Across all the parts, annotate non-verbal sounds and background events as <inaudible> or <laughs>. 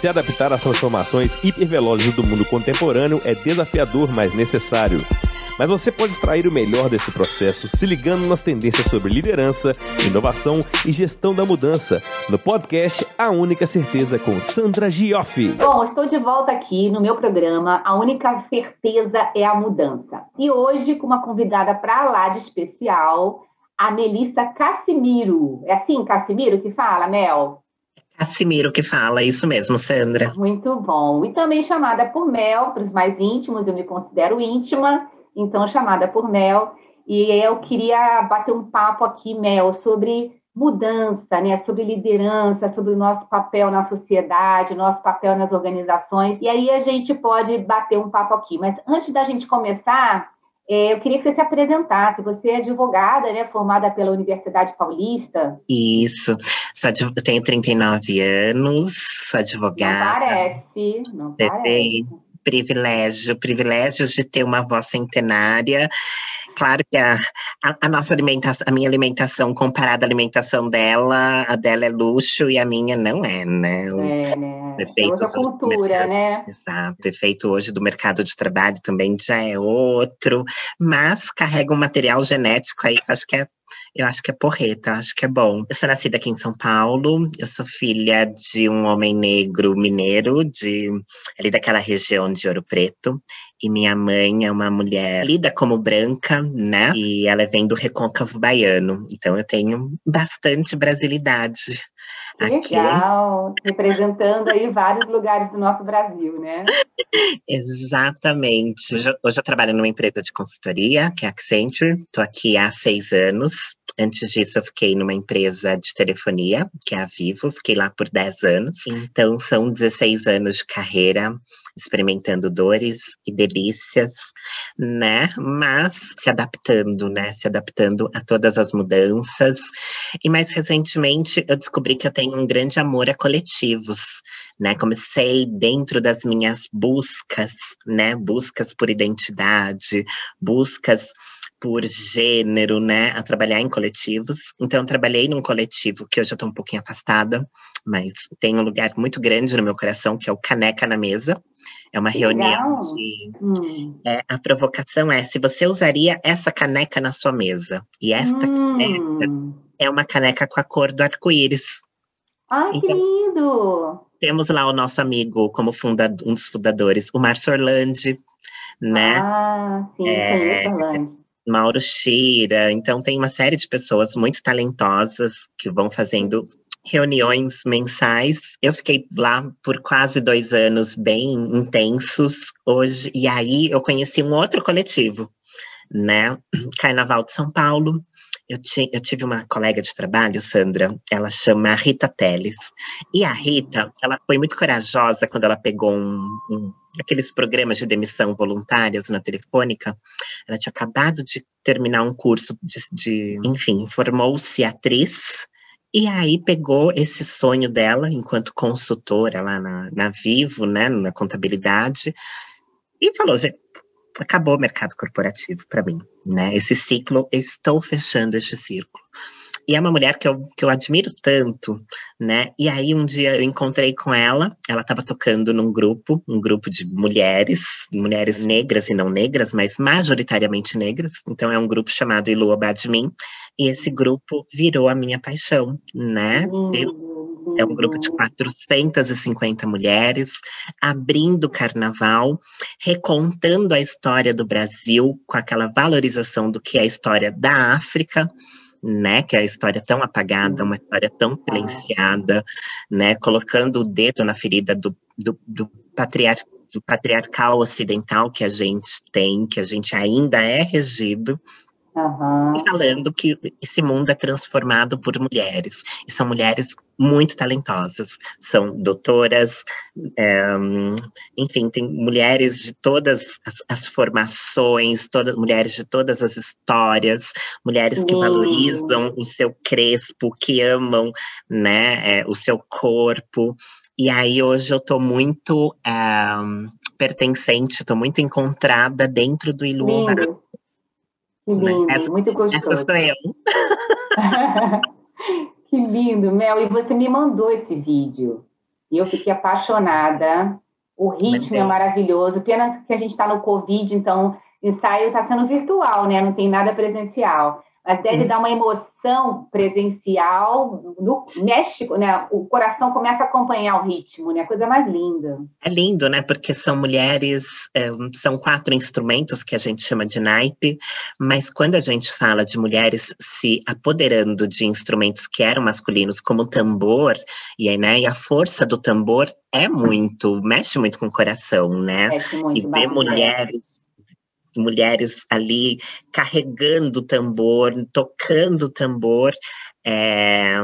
Se adaptar às transformações hipervelozes do mundo contemporâneo é desafiador, mas necessário. Mas você pode extrair o melhor desse processo se ligando nas tendências sobre liderança, inovação e gestão da mudança, no podcast A Única Certeza com Sandra Gioff. Bom, estou de volta aqui no meu programa A Única Certeza é a Mudança. E hoje com uma convidada para lá de especial, a Melissa Cassimiro. É assim, Cassimiro, que fala, Mel? Cassimiro que fala, isso mesmo, Sandra. Muito bom. E também chamada por Mel, para os mais íntimos, eu me considero íntima então chamada por Mel, e eu queria bater um papo aqui, Mel, sobre mudança, né, sobre liderança, sobre o nosso papel na sociedade, nosso papel nas organizações. E aí a gente pode bater um papo aqui. Mas antes da gente começar, eu queria que você se apresentasse. Você é advogada, né, formada pela Universidade Paulista. Isso. Tenho 39 anos, sou advogada. Não parece, não parece privilégio, privilégios de ter uma avó centenária. Claro que a, a, a, nossa alimentação, a minha alimentação comparada à alimentação dela, a dela é luxo e a minha não é, né? é, né? é outra cultura, né? Exato. O efeito hoje do mercado de trabalho também já é outro, mas carrega um material genético aí que acho que é eu acho que é porreta, acho que é bom. Eu sou nascida aqui em São Paulo, eu sou filha de um homem negro mineiro, de ali daquela região de Ouro Preto. E minha mãe é uma mulher lida como branca, né? E ela vem do recôncavo baiano. Então eu tenho bastante brasilidade. Legal, representando aí vários lugares do nosso Brasil, né? <laughs> Exatamente. Hoje, hoje, eu trabalho numa empresa de consultoria, que é a Accenture. Estou aqui há seis anos. Antes disso, eu fiquei numa empresa de telefonia, que é a Vivo. Fiquei lá por dez anos. Então, são 16 anos de carreira experimentando dores e delícias, né? Mas se adaptando, né? Se adaptando a todas as mudanças. E mais recentemente eu descobri que eu tenho um grande amor a coletivos, né? Comecei dentro das minhas buscas, né? Buscas por identidade, buscas por gênero, né, a trabalhar em coletivos. Então, trabalhei num coletivo que hoje eu estou um pouquinho afastada, mas tem um lugar muito grande no meu coração, que é o Caneca na Mesa. É uma reunião legal. de. Hum. É, a provocação é: se você usaria essa caneca na sua mesa, e esta hum. caneca é uma caneca com a cor do arco-íris. Ai, então, que lindo! Temos lá o nosso amigo, como funda, um dos fundadores, o Márcio Orlandi, né? Ah, sim, é. Mauro Sheira. Então, tem uma série de pessoas muito talentosas que vão fazendo reuniões mensais. Eu fiquei lá por quase dois anos, bem intensos. Hoje, e aí eu conheci um outro coletivo, né? Carnaval de São Paulo. Eu, eu tive uma colega de trabalho, Sandra, ela chama Rita Teles. E a Rita, ela foi muito corajosa quando ela pegou um, um aqueles programas de demissão voluntárias na telefônica. Ela tinha acabado de terminar um curso de, de enfim, formou-se atriz. E aí pegou esse sonho dela enquanto consultora lá na, na Vivo, né, na contabilidade, e falou, gente, acabou o mercado corporativo para mim, né? Esse ciclo, estou fechando este círculo. E é uma mulher que eu, que eu admiro tanto, né? E aí um dia eu encontrei com ela, ela estava tocando num grupo, um grupo de mulheres, mulheres negras e não negras, mas majoritariamente negras. Então é um grupo chamado Ilua Badmin, e esse grupo virou a minha paixão, né? Eu, é um grupo de 450 mulheres, abrindo o carnaval, recontando a história do Brasil com aquela valorização do que é a história da África, né, que é a história tão apagada, uma história tão silenciada, né, colocando o dedo na ferida do, do, do, do patriarcal ocidental que a gente tem, que a gente ainda é regido, Uhum. Falando que esse mundo é transformado por mulheres. E são mulheres muito talentosas. São doutoras, é, enfim, tem mulheres de todas as, as, formações, todas mulheres de todas as histórias, mulheres que uhum. valorizam o seu crespo, que amam né, é, o seu corpo. E aí hoje eu estou muito é, pertencente, estou muito encontrada dentro do Iluma. Que lindo, essa, muito gostoso. Essa sou eu. <laughs> que lindo, Mel. E você me mandou esse vídeo. E eu fiquei apaixonada. O ritmo é maravilhoso. Pena que a gente está no Covid, então o ensaio está sendo virtual, né? Não tem nada presencial. Mas deve Isso. dar uma emoção presencial no México, né? O coração começa a acompanhar o ritmo, né? Coisa mais linda. É lindo, né? Porque são mulheres, é, são quatro instrumentos que a gente chama de naipe, mas quando a gente fala de mulheres se apoderando de instrumentos que eram masculinos, como o tambor, e, aí, né, e a força do tambor é muito, mexe muito com o coração, né? Mexe muito e ver mulheres mulheres ali carregando tambor, tocando tambor. É,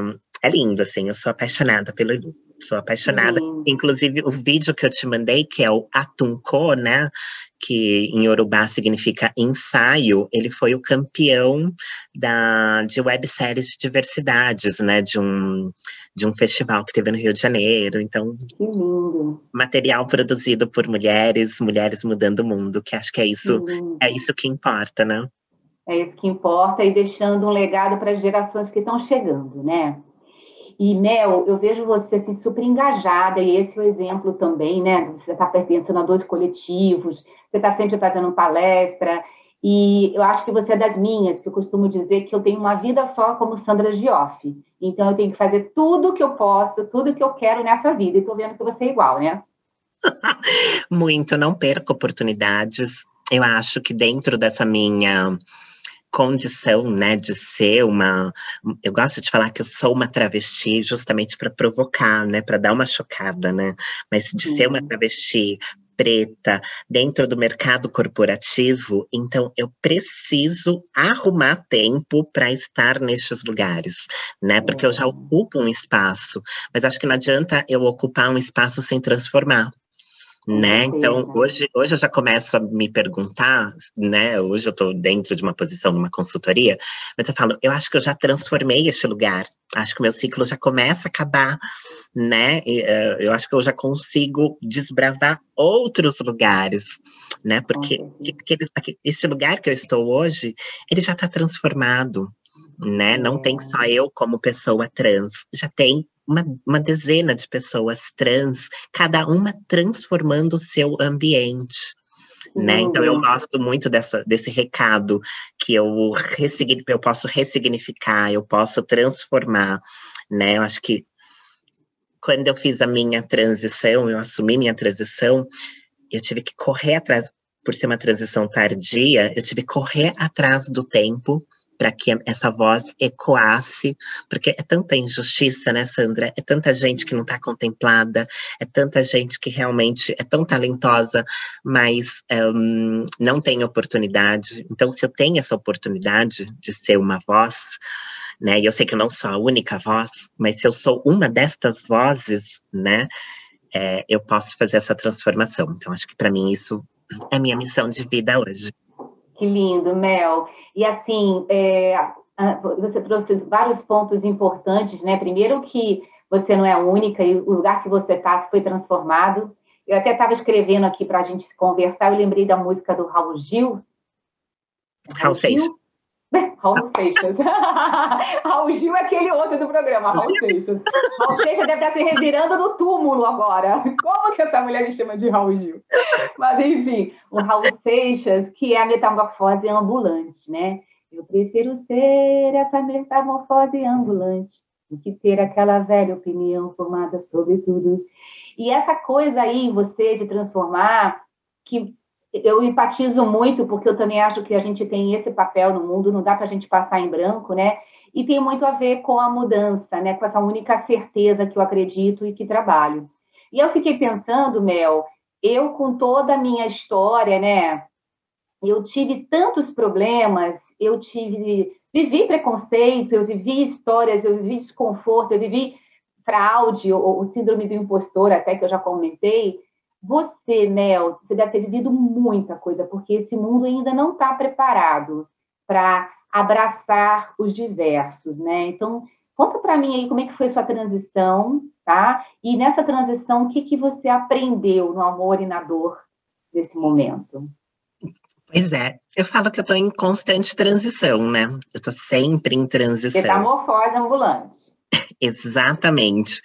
é lindo, assim, eu sou apaixonada pelo Lu. Sou apaixonada. Uhum. Inclusive, o vídeo que eu te mandei, que é o Atunko, né? Que em Yorubá significa ensaio, ele foi o campeão da, de webséries de diversidades, né? De um, de um festival que teve no Rio de Janeiro. Então, que lindo. material produzido por mulheres, mulheres mudando o mundo, que acho que é isso, é isso que importa, né? É isso que importa e deixando um legado para as gerações que estão chegando, né? E, Mel, eu vejo você assim, super engajada, e esse é o exemplo também, né? Você está pertencendo a dois coletivos, você está sempre fazendo palestra, e eu acho que você é das minhas, que eu costumo dizer que eu tenho uma vida só como Sandra Gioff. Então, eu tenho que fazer tudo que eu posso, tudo que eu quero nessa vida. E estou vendo que você é igual, né? <laughs> Muito, não perco oportunidades. Eu acho que dentro dessa minha condição, né, de ser uma. Eu gosto de falar que eu sou uma travesti justamente para provocar, né, para dar uma chocada, né, mas de uhum. ser uma uhum. travesti preta dentro do mercado corporativo, então eu preciso arrumar tempo para estar nestes lugares, né? Porque eu já ocupo um espaço, mas acho que não adianta eu ocupar um espaço sem transformar né? Então, hoje, hoje eu já começo a me perguntar, né? Hoje eu estou dentro de uma posição numa consultoria, mas eu falo, eu acho que eu já transformei este lugar, acho que o meu ciclo já começa a acabar, né? E, uh, eu acho que eu já consigo desbravar outros lugares, né? Porque aquele, aquele, esse lugar que eu estou hoje, ele já está transformado, né? Não tem só eu como pessoa trans, já tem uma, uma dezena de pessoas trans, cada uma transformando o seu ambiente. Né? Então eu gosto muito dessa, desse recado que eu, eu posso ressignificar, eu posso transformar, né? Eu acho que quando eu fiz a minha transição, eu assumi minha transição, eu tive que correr atrás, por ser uma transição tardia, eu tive que correr atrás do tempo para que essa voz ecoasse, porque é tanta injustiça, né, Sandra? É tanta gente que não está contemplada, é tanta gente que realmente é tão talentosa, mas um, não tem oportunidade. Então, se eu tenho essa oportunidade de ser uma voz, né, e eu sei que eu não sou a única voz, mas se eu sou uma destas vozes, né, é, eu posso fazer essa transformação. Então, acho que para mim isso é minha missão de vida hoje. Que lindo, Mel. E assim, é, você trouxe vários pontos importantes, né? Primeiro que você não é única e o lugar que você está foi transformado. Eu até estava escrevendo aqui para a gente conversar, eu lembrei da música do Raul Gil. Raul Seixas. <laughs> Raul Seixas. <laughs> Raul Gil é aquele outro do programa, Raul Seixas. Raul Seixas deve estar se revirando no túmulo agora. <laughs> Como que essa mulher me chama de Raul Gil? Mas, enfim, o Raul Seixas, que é a metamorfose ambulante, né? Eu prefiro ser essa metamorfose ambulante do que ter aquela velha opinião formada sobre tudo. E essa coisa aí, você, de transformar, que eu empatizo muito, porque eu também acho que a gente tem esse papel no mundo, não dá para a gente passar em branco, né? E tem muito a ver com a mudança, né? Com essa única certeza que eu acredito e que trabalho. E eu fiquei pensando, Mel, eu com toda a minha história, né? Eu tive tantos problemas, eu tive, vivi preconceito, eu vivi histórias, eu vivi desconforto, eu vivi fraude, ou, ou síndrome do impostor, até que eu já comentei. Você, Mel, você deve ter vivido muita coisa, porque esse mundo ainda não está preparado para abraçar os diversos, né? Então, conta para mim aí como é que foi sua transição, tá? E nessa transição, o que, que você aprendeu no amor e na dor desse momento? Pois é, eu falo que eu estou em constante transição, né? Eu estou sempre em transição. Metamorfose ambulante. Exatamente.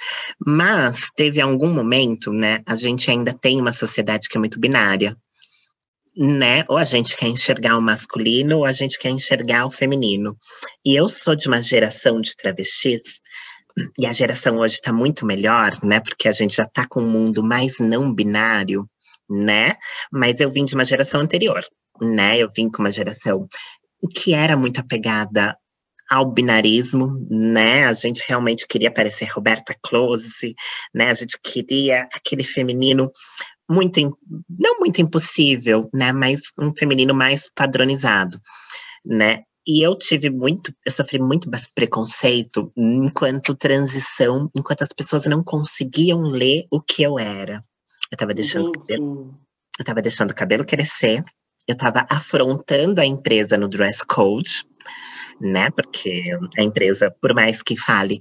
Mas teve algum momento, né? A gente ainda tem uma sociedade que é muito binária, né? Ou a gente quer enxergar o masculino ou a gente quer enxergar o feminino. E eu sou de uma geração de travestis e a geração hoje está muito melhor, né? Porque a gente já está com um mundo mais não binário, né? Mas eu vim de uma geração anterior, né? Eu vim com uma geração que era muito apegada ao binarismo, né? A gente realmente queria parecer Roberta Close, né? A gente queria aquele feminino muito, não muito impossível, né? Mas um feminino mais padronizado, né? E eu tive muito, eu sofri muito preconceito enquanto transição, enquanto as pessoas não conseguiam ler o que eu era. Eu tava deixando o cabelo, eu tava deixando o cabelo crescer, eu tava afrontando a empresa no dress code, né? Porque a empresa, por mais que fale,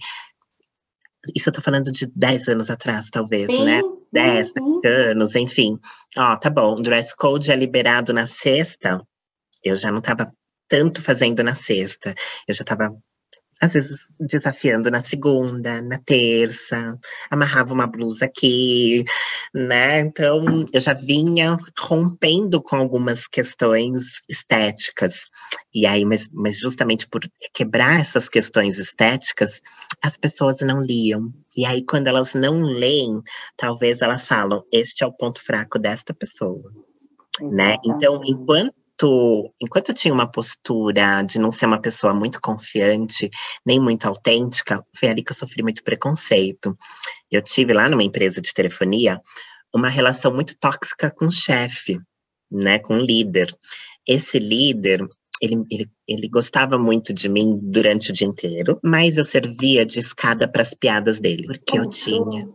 isso eu tô falando de 10 anos atrás, talvez, sim, né? 10 anos, enfim. Ó, tá bom, o dress code é liberado na sexta, eu já não tava tanto fazendo na sexta. Eu já estava às vezes desafiando na segunda, na terça, amarrava uma blusa aqui, né? Então eu já vinha rompendo com algumas questões estéticas. E aí, mas, mas justamente por quebrar essas questões estéticas, as pessoas não liam. E aí, quando elas não leem, talvez elas falam: este é o ponto fraco desta pessoa. Né? Então, enquanto enquanto, enquanto eu tinha uma postura de não ser uma pessoa muito confiante, nem muito autêntica, foi ali que eu sofri muito preconceito. Eu tive lá numa empresa de telefonia uma relação muito tóxica com o chefe, né, com o líder. Esse líder, ele, ele, ele gostava muito de mim durante o dia inteiro, mas eu servia de escada para as piadas dele, porque eu tinha.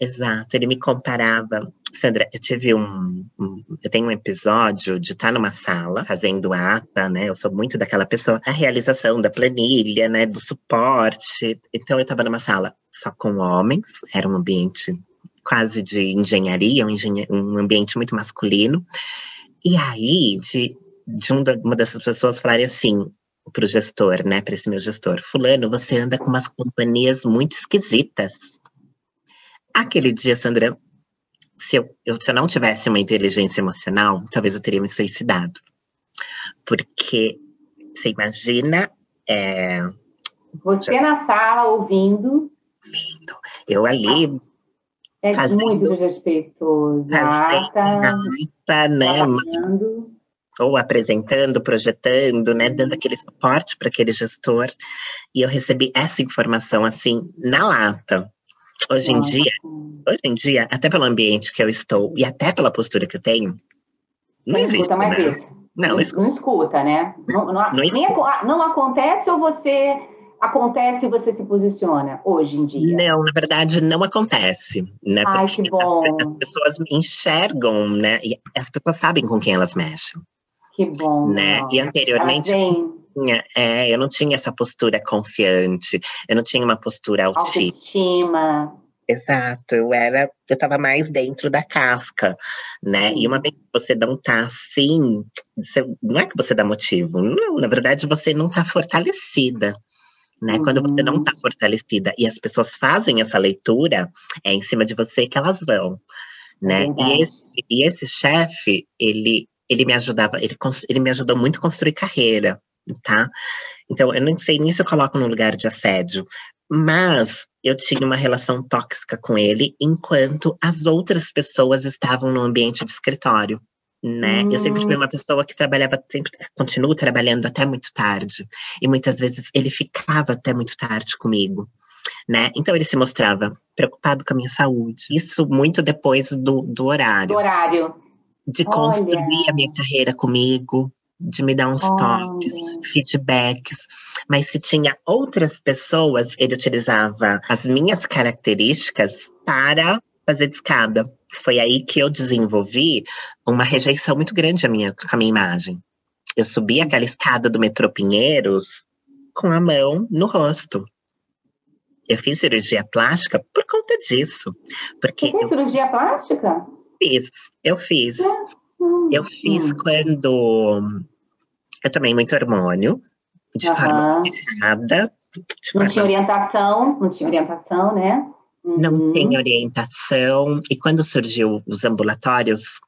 Exato, ele me comparava Sandra, eu tive um, um, Eu tenho um episódio de estar numa sala fazendo ata, né? Eu sou muito daquela pessoa, a realização da planilha, né? Do suporte. Então, eu estava numa sala só com homens, era um ambiente quase de engenharia, um, engenha, um ambiente muito masculino. E aí, de, de um, uma dessas pessoas falarem assim, para o gestor, né, para esse meu gestor, fulano, você anda com umas companhias muito esquisitas. Aquele dia, Sandra, se eu, eu, se eu não tivesse uma inteligência emocional, talvez eu teria me suicidado. Porque você imagina. É, você já, na sala ouvindo. Ouvindo. Eu ali. É fazendo, muito desrespeitoso. Fazendo, né? Ou apresentando, projetando, né? Dando aquele suporte para aquele gestor. E eu recebi essa informação assim, na lata. Hoje em dia, hoje em dia, até pelo ambiente que eu estou e até pela postura que eu tenho, não, não existe. Escuta mais né? isso. Não, não, escuta. não escuta, né? Não, não, não, nem, não acontece ou você acontece e você se posiciona hoje em dia? Não, na verdade não acontece, né? Ai, Porque que bom. As, as, pessoas enxergam, né? E as pessoas sabem com quem elas mexem. Que bom. Né? E anteriormente tinha, é, eu não tinha essa postura confiante, eu não tinha uma postura altiva. Autoestima. Exato, eu era, eu estava mais dentro da casca, né? Sim. E uma vez que você não tá assim, você, não é que você dá motivo, não, na verdade você não tá fortalecida. Né? Uhum. Quando você não está uhum. fortalecida e as pessoas fazem essa leitura, é em cima de você que elas vão, né? É e esse, e esse chefe, ele, ele me ajudava, ele, ele me ajudou muito a construir carreira, tá? Então, eu não sei nem se eu coloco no lugar de assédio, mas eu tinha uma relação tóxica com ele enquanto as outras pessoas estavam no ambiente de escritório. Né? Hum. Eu sempre fui hum. uma pessoa que trabalhava, sempre continuo trabalhando até muito tarde. E muitas vezes ele ficava até muito tarde comigo. Né? Então ele se mostrava preocupado com a minha saúde. Isso muito depois do, do horário. Do horário. De Olha. construir a minha carreira comigo, de me dar uns toques, feedbacks. Mas se tinha outras pessoas, ele utilizava as minhas características para fazer escada. Foi aí que eu desenvolvi uma rejeição muito grande à minha, com a minha imagem. Eu subi aquela escada do metrô Pinheiros com a mão no rosto. Eu fiz cirurgia plástica por conta disso. Porque Você fez eu... cirurgia plástica? Fiz, eu fiz. É. Eu fiz hum. quando. Eu tomei muito hormônio, de uhum. forma errada. não tinha orientação, não tinha orientação, né? Uhum. Não tem orientação. E quando surgiu os ambulatórios,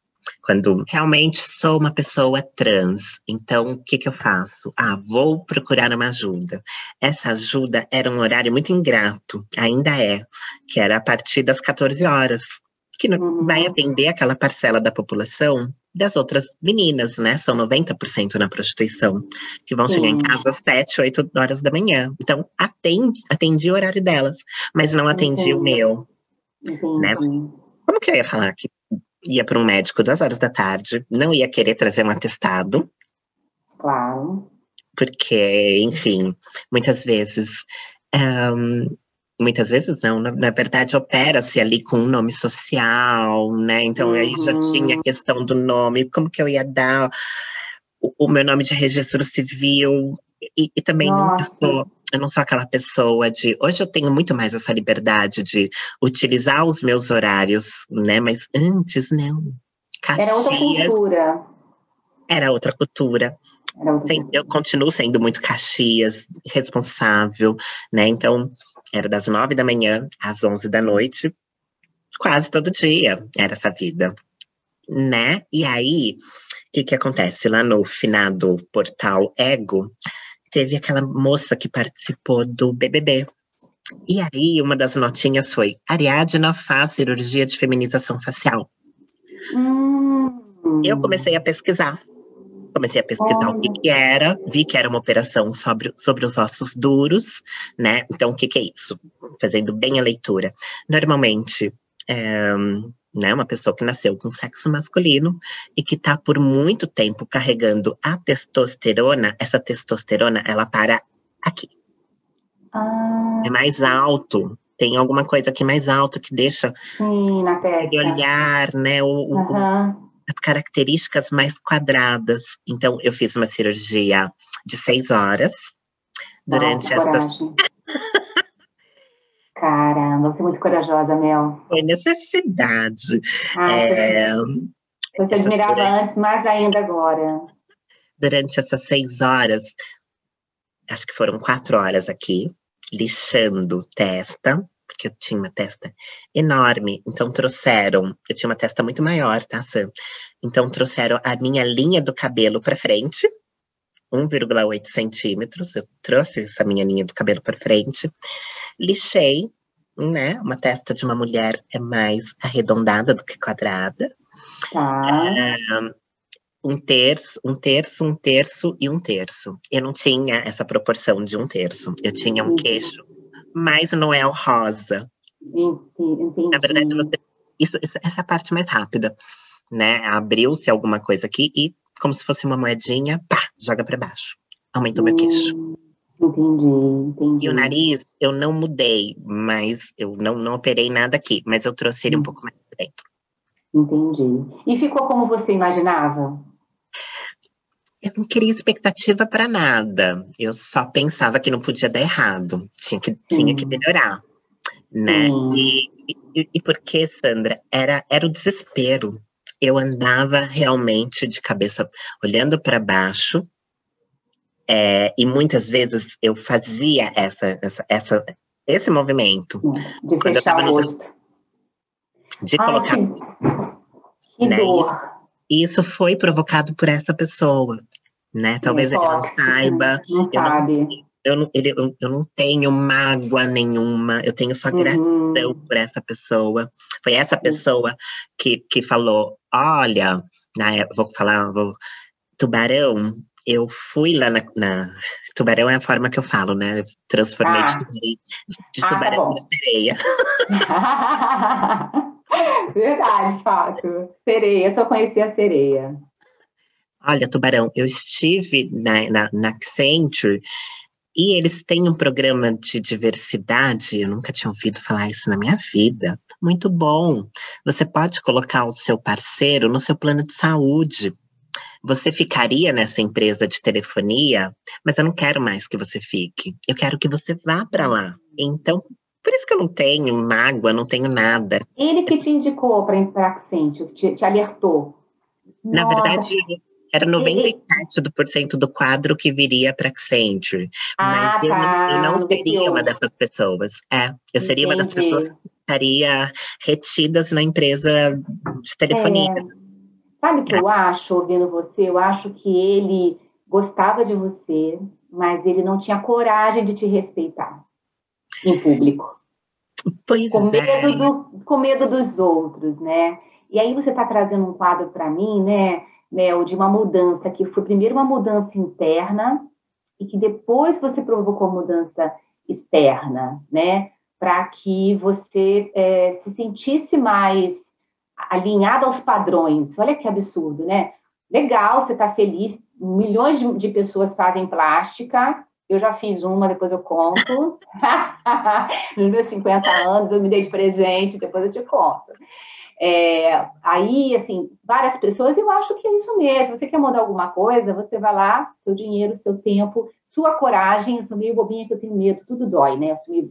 quando realmente sou uma pessoa trans, então o que, que eu faço? Ah, vou procurar uma ajuda. Essa ajuda era um horário muito ingrato, ainda é, que era a partir das 14 horas, que uhum. vai atender aquela parcela da população das outras meninas, né? São 90% na prostituição, que vão Sim. chegar em casa às 7, 8 horas da manhã. Então, atende, atendi o horário delas, mas não atendi Entendi. o meu. Entendi. Né? Como que eu ia falar que ia para um médico duas horas da tarde, não ia querer trazer um atestado. Claro. Porque, enfim, muitas vezes um, muitas vezes não, na, na verdade opera-se ali com um nome social, né? Então uhum. aí já tinha a questão do nome, como que eu ia dar o, o meu nome de registro civil, e, e também não sou, eu não sou aquela pessoa de. Hoje eu tenho muito mais essa liberdade de utilizar os meus horários, né? Mas antes, não. Caxias, era outra cultura. Era outra cultura. Era outra cultura. Eu continuo sendo muito Caxias, responsável, né? Então, era das nove da manhã às onze da noite, quase todo dia era essa vida, né? E aí, o que que acontece? Lá no finado portal Ego, teve aquela moça que participou do BBB. E aí, uma das notinhas foi: Ariadna faz cirurgia de feminização facial. Hum. Eu comecei a pesquisar. Comecei a pesquisar o que, que, era, vi que era uma operação sobre, sobre os ossos duros, né? Então, o que, que é isso? Fazendo bem a leitura. Normalmente, é, né, uma pessoa que nasceu com sexo masculino e que está por muito tempo carregando a testosterona, essa testosterona, ela para aqui. Ah. É mais alto, tem alguma coisa aqui mais alta que deixa Sim, na testa. olhar, né, o, uhum. o, as características mais quadradas. Então, eu fiz uma cirurgia de seis horas durante Nossa, essas <laughs> Caramba, você é muito corajosa, Mel. Foi necessidade. Ah, é, você admirava durante, antes, mais ainda agora. Durante essas seis horas, acho que foram quatro horas aqui, lixando testa, porque eu tinha uma testa enorme. Então trouxeram, eu tinha uma testa muito maior, tá, Sam? Então trouxeram a minha linha do cabelo para frente, 1,8 centímetros. Eu trouxe essa minha linha do cabelo para frente lixei, né? Uma testa de uma mulher é mais arredondada do que quadrada. Tá. um terço, um terço, um terço e um terço. Eu não tinha essa proporção de um terço. Eu tinha um queixo mais Noel rosa. Entendi. Na verdade, você, isso, essa é a parte mais rápida, né? Abriu-se alguma coisa aqui e, como se fosse uma moedinha, pá, joga para baixo. Aumentou meu queixo. Hum. Entendi, entendi. E o nariz, eu não mudei, mas eu não, não operei nada aqui, mas eu trouxe ele um hum. pouco mais dentro. Entendi. E ficou como você imaginava? Eu não queria expectativa para nada. Eu só pensava que não podia dar errado. Tinha que, tinha que melhorar. Né? E, e, e porque, Sandra, era, era o desespero. Eu andava realmente de cabeça olhando para baixo, é, e muitas vezes eu fazia essa, essa, essa esse movimento. De quando eu estava no De colocar. Que, né, isso, isso foi provocado por essa pessoa. Né? Talvez ele não saiba. Não eu sabe. Não, eu não, ele, eu, eu, não tenho mágoa nenhuma, eu tenho só uhum. gratidão uhum. por essa pessoa. Foi essa pessoa que, que falou: olha, na época, vou falar, vou, tubarão, eu fui lá na, na, Tubarão é a forma que eu falo, né? Transformei ah. de, de, tubarão ah, tá sereia. <laughs> <laughs> <laughs> Verdade, fato. Sereia, só conhecia a sereia. Olha, Tubarão, eu estive na, na, na Accenture e eles têm um programa de diversidade, eu nunca tinha ouvido falar isso na minha vida. Muito bom. Você pode colocar o seu parceiro no seu plano de saúde. Você ficaria nessa empresa de telefonia, mas eu não quero mais que você fique. Eu quero que você vá para lá. Então, por isso que eu não tenho mágoa, não tenho nada. Ele que te indicou para entrar Accenture, te, te alertou. Na Nossa. verdade, Era 97% do quadro que viria para Accenture. Ah, mas eu, tá. eu não seria uma dessas pessoas. É, eu seria Entendi. uma das pessoas que estaria retidas na empresa de telefonia. É. Sabe o que eu acho, ouvindo você? Eu acho que ele gostava de você, mas ele não tinha coragem de te respeitar em público. Pois com medo, é. do, com medo dos outros, né? E aí você está trazendo um quadro para mim, né, Mel, de uma mudança que foi primeiro uma mudança interna e que depois você provocou mudança externa, né? Para que você é, se sentisse mais alinhado aos padrões. Olha que absurdo, né? Legal, você está feliz. Milhões de, de pessoas fazem plástica, eu já fiz uma, depois eu conto. <laughs> Nos meus 50 anos, eu me dei de presente, depois eu te conto. É, aí, assim, várias pessoas, eu acho que é isso mesmo. Você quer mudar alguma coisa, você vai lá, seu dinheiro, seu tempo, sua coragem. Eu sou meio bobinha que eu tenho medo, tudo dói, né? Eu sou meio.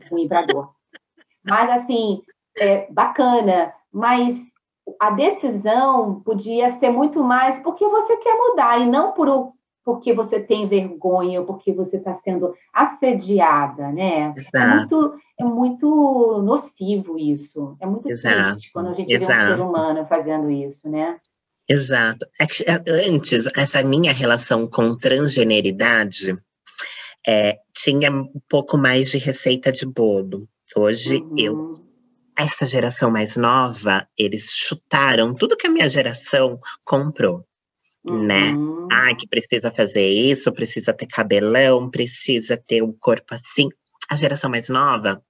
Mas, assim, é bacana. Mas a decisão podia ser muito mais porque você quer mudar e não por porque você tem vergonha ou porque você está sendo assediada, né? Exato. É muito, é muito nocivo isso. É muito Exato. triste quando a gente Exato. vê um ser humano fazendo isso, né? Exato. É antes, essa minha relação com transgeneridade é, tinha um pouco mais de receita de bolo. Hoje uhum. eu essa geração mais nova, eles chutaram tudo que a minha geração comprou né? Uhum. Ah, que precisa fazer isso, precisa ter cabelão, precisa ter um corpo assim. A geração mais nova,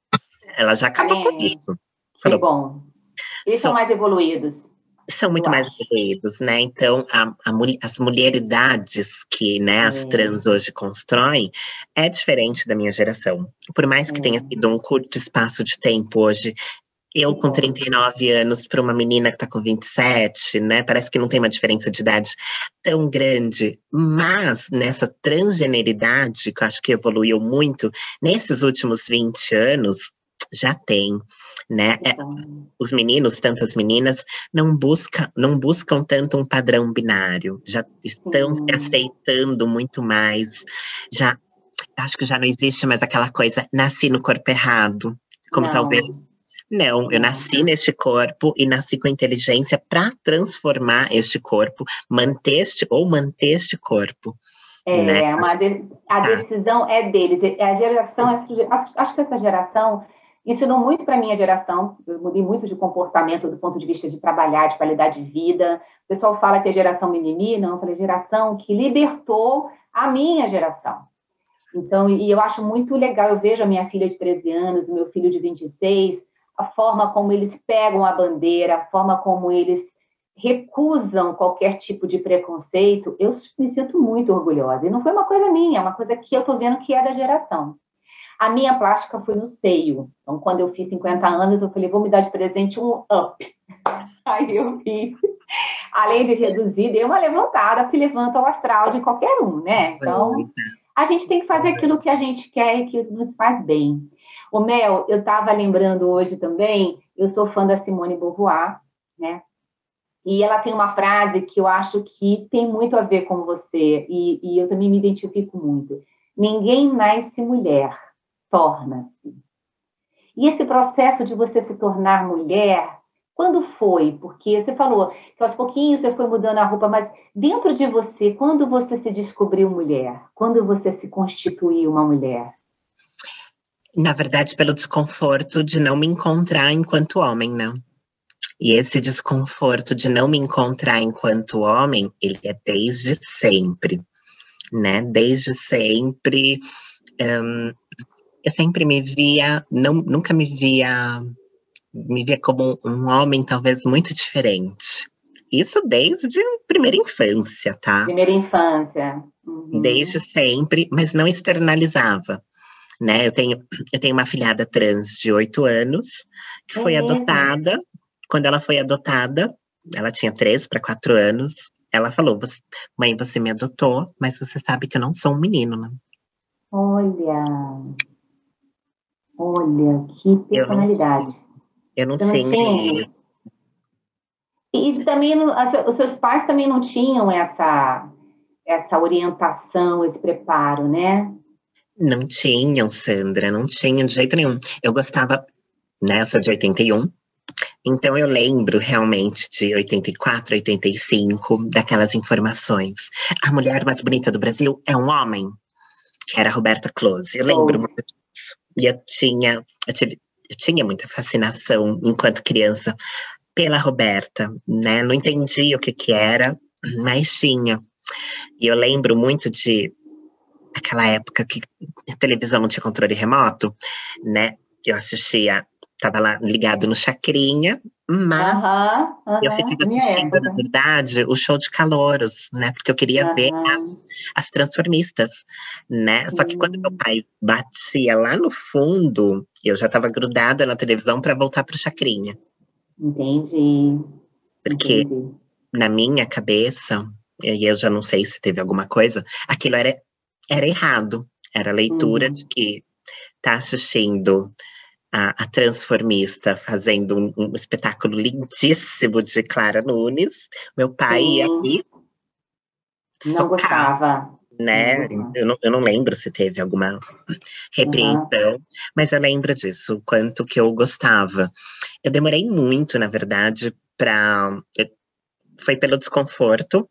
ela já acabou é. com isso. Falou, que bom. Eles são mais evoluídos. São muito mais evoluídos, né? Então, a, a, as mulheridades que né, as é. trans hoje constroem é diferente da minha geração. Por mais que é. tenha sido um curto espaço de tempo hoje, eu com 39 anos para uma menina que está com 27, né? Parece que não tem uma diferença de idade tão grande. Mas nessa transgeneridade, que eu acho que evoluiu muito, nesses últimos 20 anos, já tem. Né? É, os meninos, tantas meninas, não, busca, não buscam tanto um padrão binário, já estão se aceitando muito mais, já acho que já não existe mais aquela coisa, nasci no corpo errado, como não. talvez não, eu nasci neste corpo e nasci com inteligência para transformar este corpo, manter este ou manter este corpo. É, né? de, a tá. decisão é deles. É, a geração, acho, acho que essa geração ensinou muito para a minha geração. Eu mudei muito de comportamento do ponto de vista de trabalhar, de qualidade de vida. O pessoal fala que é geração mimimi, não, eu falei geração que libertou a minha geração. Então, e eu acho muito legal, eu vejo a minha filha de 13 anos, o meu filho de 26, a forma como eles pegam a bandeira, a forma como eles recusam qualquer tipo de preconceito, eu me sinto muito orgulhosa. E não foi uma coisa minha, é uma coisa que eu estou vendo que é da geração. A minha plástica foi no seio. Então, quando eu fiz 50 anos, eu falei, vou me dar de presente um up. <laughs> Aí eu fiz. Além de reduzir, dei uma levantada que levanta o astral de qualquer um, né? Então, a gente tem que fazer aquilo que a gente quer e que nos faz bem. O Mel, eu estava lembrando hoje também, eu sou fã da Simone Beauvoir, né? E ela tem uma frase que eu acho que tem muito a ver com você, e, e eu também me identifico muito. Ninguém nasce mulher, torna-se. E esse processo de você se tornar mulher, quando foi? Porque você falou que aos pouquinhos você foi mudando a roupa, mas dentro de você, quando você se descobriu mulher? Quando você se constituiu uma mulher? Na verdade, pelo desconforto de não me encontrar enquanto homem, né? E esse desconforto de não me encontrar enquanto homem, ele é desde sempre, né? Desde sempre, um, eu sempre me via, não, nunca me via, me via como um homem talvez muito diferente. Isso desde primeira infância, tá? Primeira infância. Uhum. Desde sempre, mas não externalizava né? Eu tenho, eu tenho uma filhada trans de oito anos, que foi é adotada. Quando ela foi adotada, ela tinha três para quatro anos. Ela falou: Mãe, você me adotou, mas você sabe que eu não sou um menino, né? Olha, olha, que personalidade. Eu não, eu não tinha. E também, os seus pais também não tinham essa essa orientação, esse preparo, né? Não tinham, Sandra, não tinham de jeito nenhum. Eu gostava, né? Eu sou de 81, então eu lembro realmente de 84, 85, daquelas informações. A mulher mais bonita do Brasil é um homem, que era a Roberta Close. Eu lembro oh. muito disso. E eu tinha, eu, tive, eu tinha muita fascinação enquanto criança pela Roberta, né? Não entendi o que que era, mas tinha. E eu lembro muito de aquela época que a televisão não tinha controle remoto, né? Eu assistia, tava lá ligado no Chacrinha, mas eu ficava assistindo, na verdade, o show de calouros, né? Porque eu queria ver as, as, transformistas, né? Só que quando meu pai batia lá no fundo, eu já estava grudada na televisão para voltar para o Chacrinha. Entendi. Porque Entendi. na minha cabeça, e eu já não sei se teve alguma coisa, aquilo era, era errado. Era a leitura uhum. de que tá assistindo a, a transformista fazendo um, um, espetáculo lindíssimo de Clara Nunes. Meu pai ia aqui. Não gostava. Né? Uhum. Eu, não, eu não lembro se teve alguma repreensão, uhum. mas eu lembro disso, o quanto que eu gostava. Eu demorei muito, na verdade, para. Foi pelo desconforto,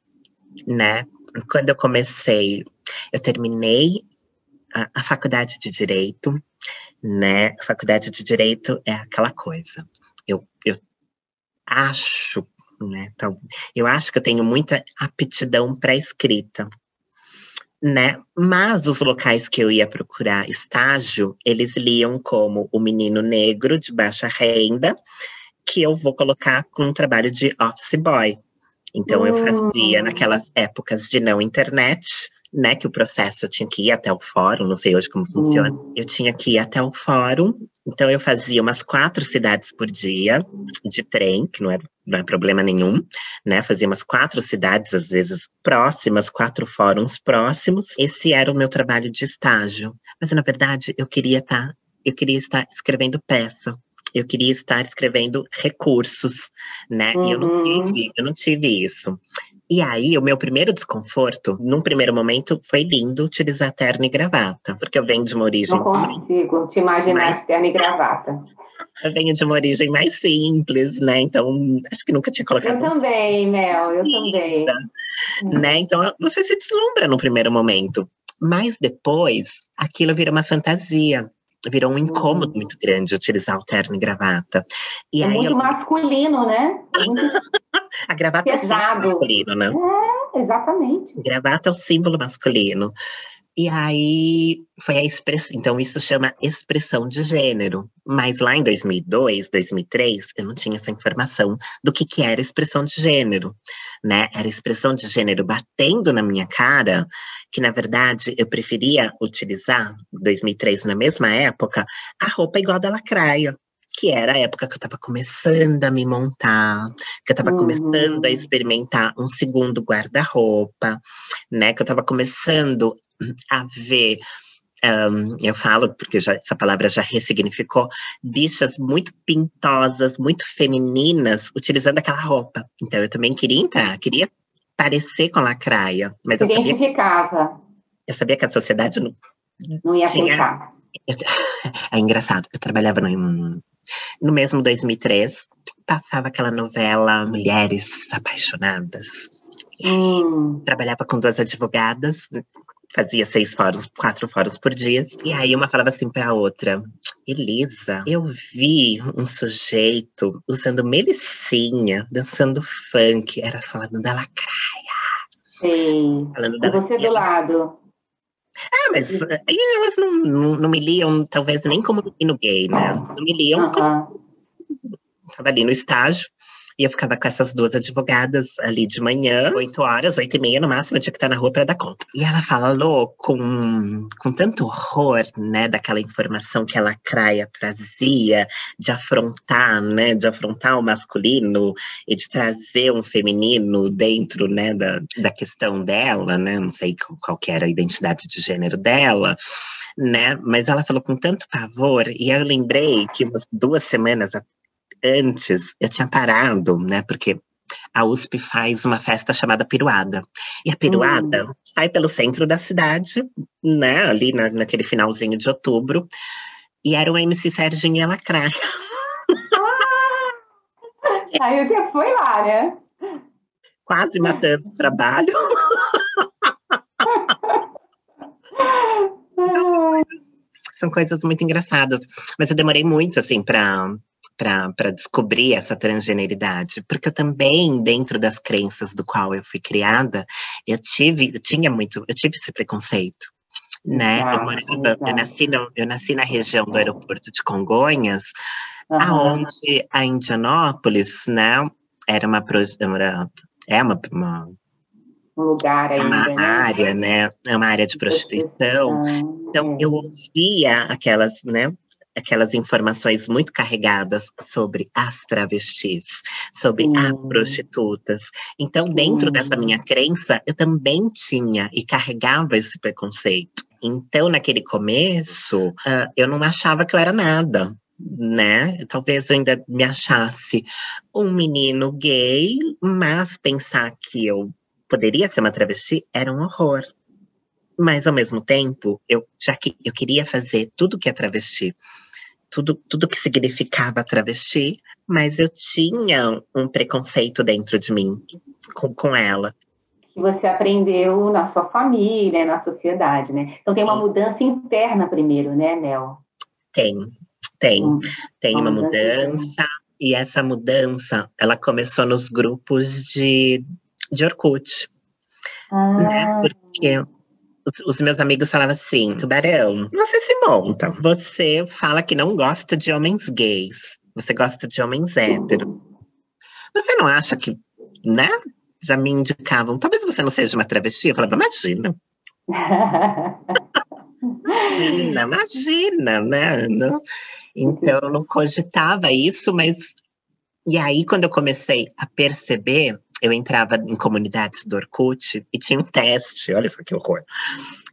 né? Quando eu comecei, eu terminei a, a faculdade de Direito, né? A faculdade de Direito é aquela coisa. Eu, eu acho, né? Então, eu acho que eu tenho muita aptidão para escrita, né? Mas os locais que eu ia procurar estágio, eles liam como o menino negro de baixa renda, que eu vou colocar com um trabalho de office boy. Então, eu fazia hum. naquelas épocas de não internet, né, que o processo eu tinha que ir até o fórum, não sei hoje como funciona. Uhum. Eu tinha que ir até o fórum, então eu fazia umas quatro cidades por dia de trem, que não é, não é problema nenhum, né? Fazia umas quatro cidades, às vezes próximas, quatro fóruns próximos. Esse era o meu trabalho de estágio. Mas na verdade eu queria estar, eu queria estar escrevendo peça eu queria estar escrevendo recursos, né? Uhum. E eu não uhum. tive, eu não tive isso. E aí, o meu primeiro desconforto, num primeiro momento, foi lindo utilizar terno e gravata, porque eu venho de uma origem. Não consigo te imaginar mais... terno e gravata. Eu venho de uma origem mais simples, né? Então, acho que nunca tinha colocado. Eu também, Mel, eu também. Né? Então, você se deslumbra no primeiro momento. Mas depois, aquilo vira uma fantasia virou um incômodo uhum. muito grande utilizar o terno e gravata. E é aí muito eu... masculino, né? Muito a gravata pesado. é o símbolo masculino, né? É, exatamente. Gravata é o símbolo masculino. E aí foi a expressão, então isso chama expressão de gênero. Mas lá em 2002, 2003, eu não tinha essa informação do que, que era expressão de gênero, né? Era expressão de gênero batendo na minha cara, que na verdade eu preferia utilizar, 2003 na mesma época, a roupa igual da lacraia, que era a época que eu estava começando a me montar, que eu estava uhum. começando a experimentar um segundo guarda-roupa, né? Que eu estava começando a ver. Um, eu falo, porque já, essa palavra já ressignificou, bichas muito pintosas, muito femininas, utilizando aquela roupa. Então eu também queria entrar, queria parecer com a lacraia. Mas eu Identificava. Sabia, eu sabia que a sociedade não, não ia tinha, <laughs> É engraçado, eu trabalhava no, no mesmo 2003, passava aquela novela Mulheres Apaixonadas. Hum. Trabalhava com duas advogadas, fazia seis fóruns, quatro fóruns por dia. E aí uma falava assim para a outra: Elisa, eu vi um sujeito usando melicinha, dançando funk. Era falando da lacraia. Sim. Falando da e você lacraia. do lado. Ah, mas elas não, não, não, me liam, talvez nem como menino gay, né? Não me liam como. Estava ali no estágio. E eu ficava com essas duas advogadas ali de manhã, oito horas, oito e meia no máximo, eu tinha que estar na rua para dar conta. E ela falou com, com tanto horror, né, daquela informação que a lacraia trazia, de afrontar, né, de afrontar o masculino e de trazer um feminino dentro, né, da, da questão dela, né, não sei qual, qual era a identidade de gênero dela, né, mas ela falou com tanto pavor, e eu lembrei que umas duas semanas antes eu tinha parado, né? Porque a USP faz uma festa chamada Piruada. E a Piruada uhum. sai pelo centro da cidade, né, ali na, naquele finalzinho de outubro, e era o MC Serginho e a Lacraia. Ah, aí você foi lá, né? Quase matando o trabalho. <laughs> então, são coisas muito engraçadas. Mas eu demorei muito, assim, para para descobrir essa transgeneridade, porque eu também, dentro das crenças do qual eu fui criada, eu tive, eu tinha muito, eu tive esse preconceito, né? eu, morava, eu, nasci no, eu nasci na região do aeroporto de Congonhas, uhum. aonde a Indianópolis, né, era uma, era, é uma, uma um lugar ainda, uma né? área, né? É uma área de prostituição. Então eu ouvia aquelas, né? Aquelas informações muito carregadas sobre as travestis, sobre hum. as prostitutas. Então, dentro hum. dessa minha crença, eu também tinha e carregava esse preconceito. Então, naquele começo, uh, eu não achava que eu era nada né? Talvez eu ainda me achasse um menino gay, mas pensar que eu poderia ser uma travesti era um horror. Mas ao mesmo tempo, eu já que eu queria fazer tudo que é travesti, tudo, tudo que significava travesti, mas eu tinha um preconceito dentro de mim com, com ela. Que você aprendeu na sua família, na sociedade, né? Então tem uma mudança interna primeiro, né, Mel? Tem, tem. Hum, tem uma, uma mudança, mudança e essa mudança, ela começou nos grupos de de Orkut. Ah. Né? Porque os, meus amigos falavam assim: Tubarão, você se monta, você fala que não gosta de homens gays, você gosta de homens héteros. Você não acha que, né? Já me indicavam, talvez você não seja uma travesti. Eu falava, imagina. imagina, imagina, né? Então, eu não cogitava isso, mas. E aí, quando eu comecei a perceber eu entrava em comunidades do Orkut e tinha um teste, olha só que horror.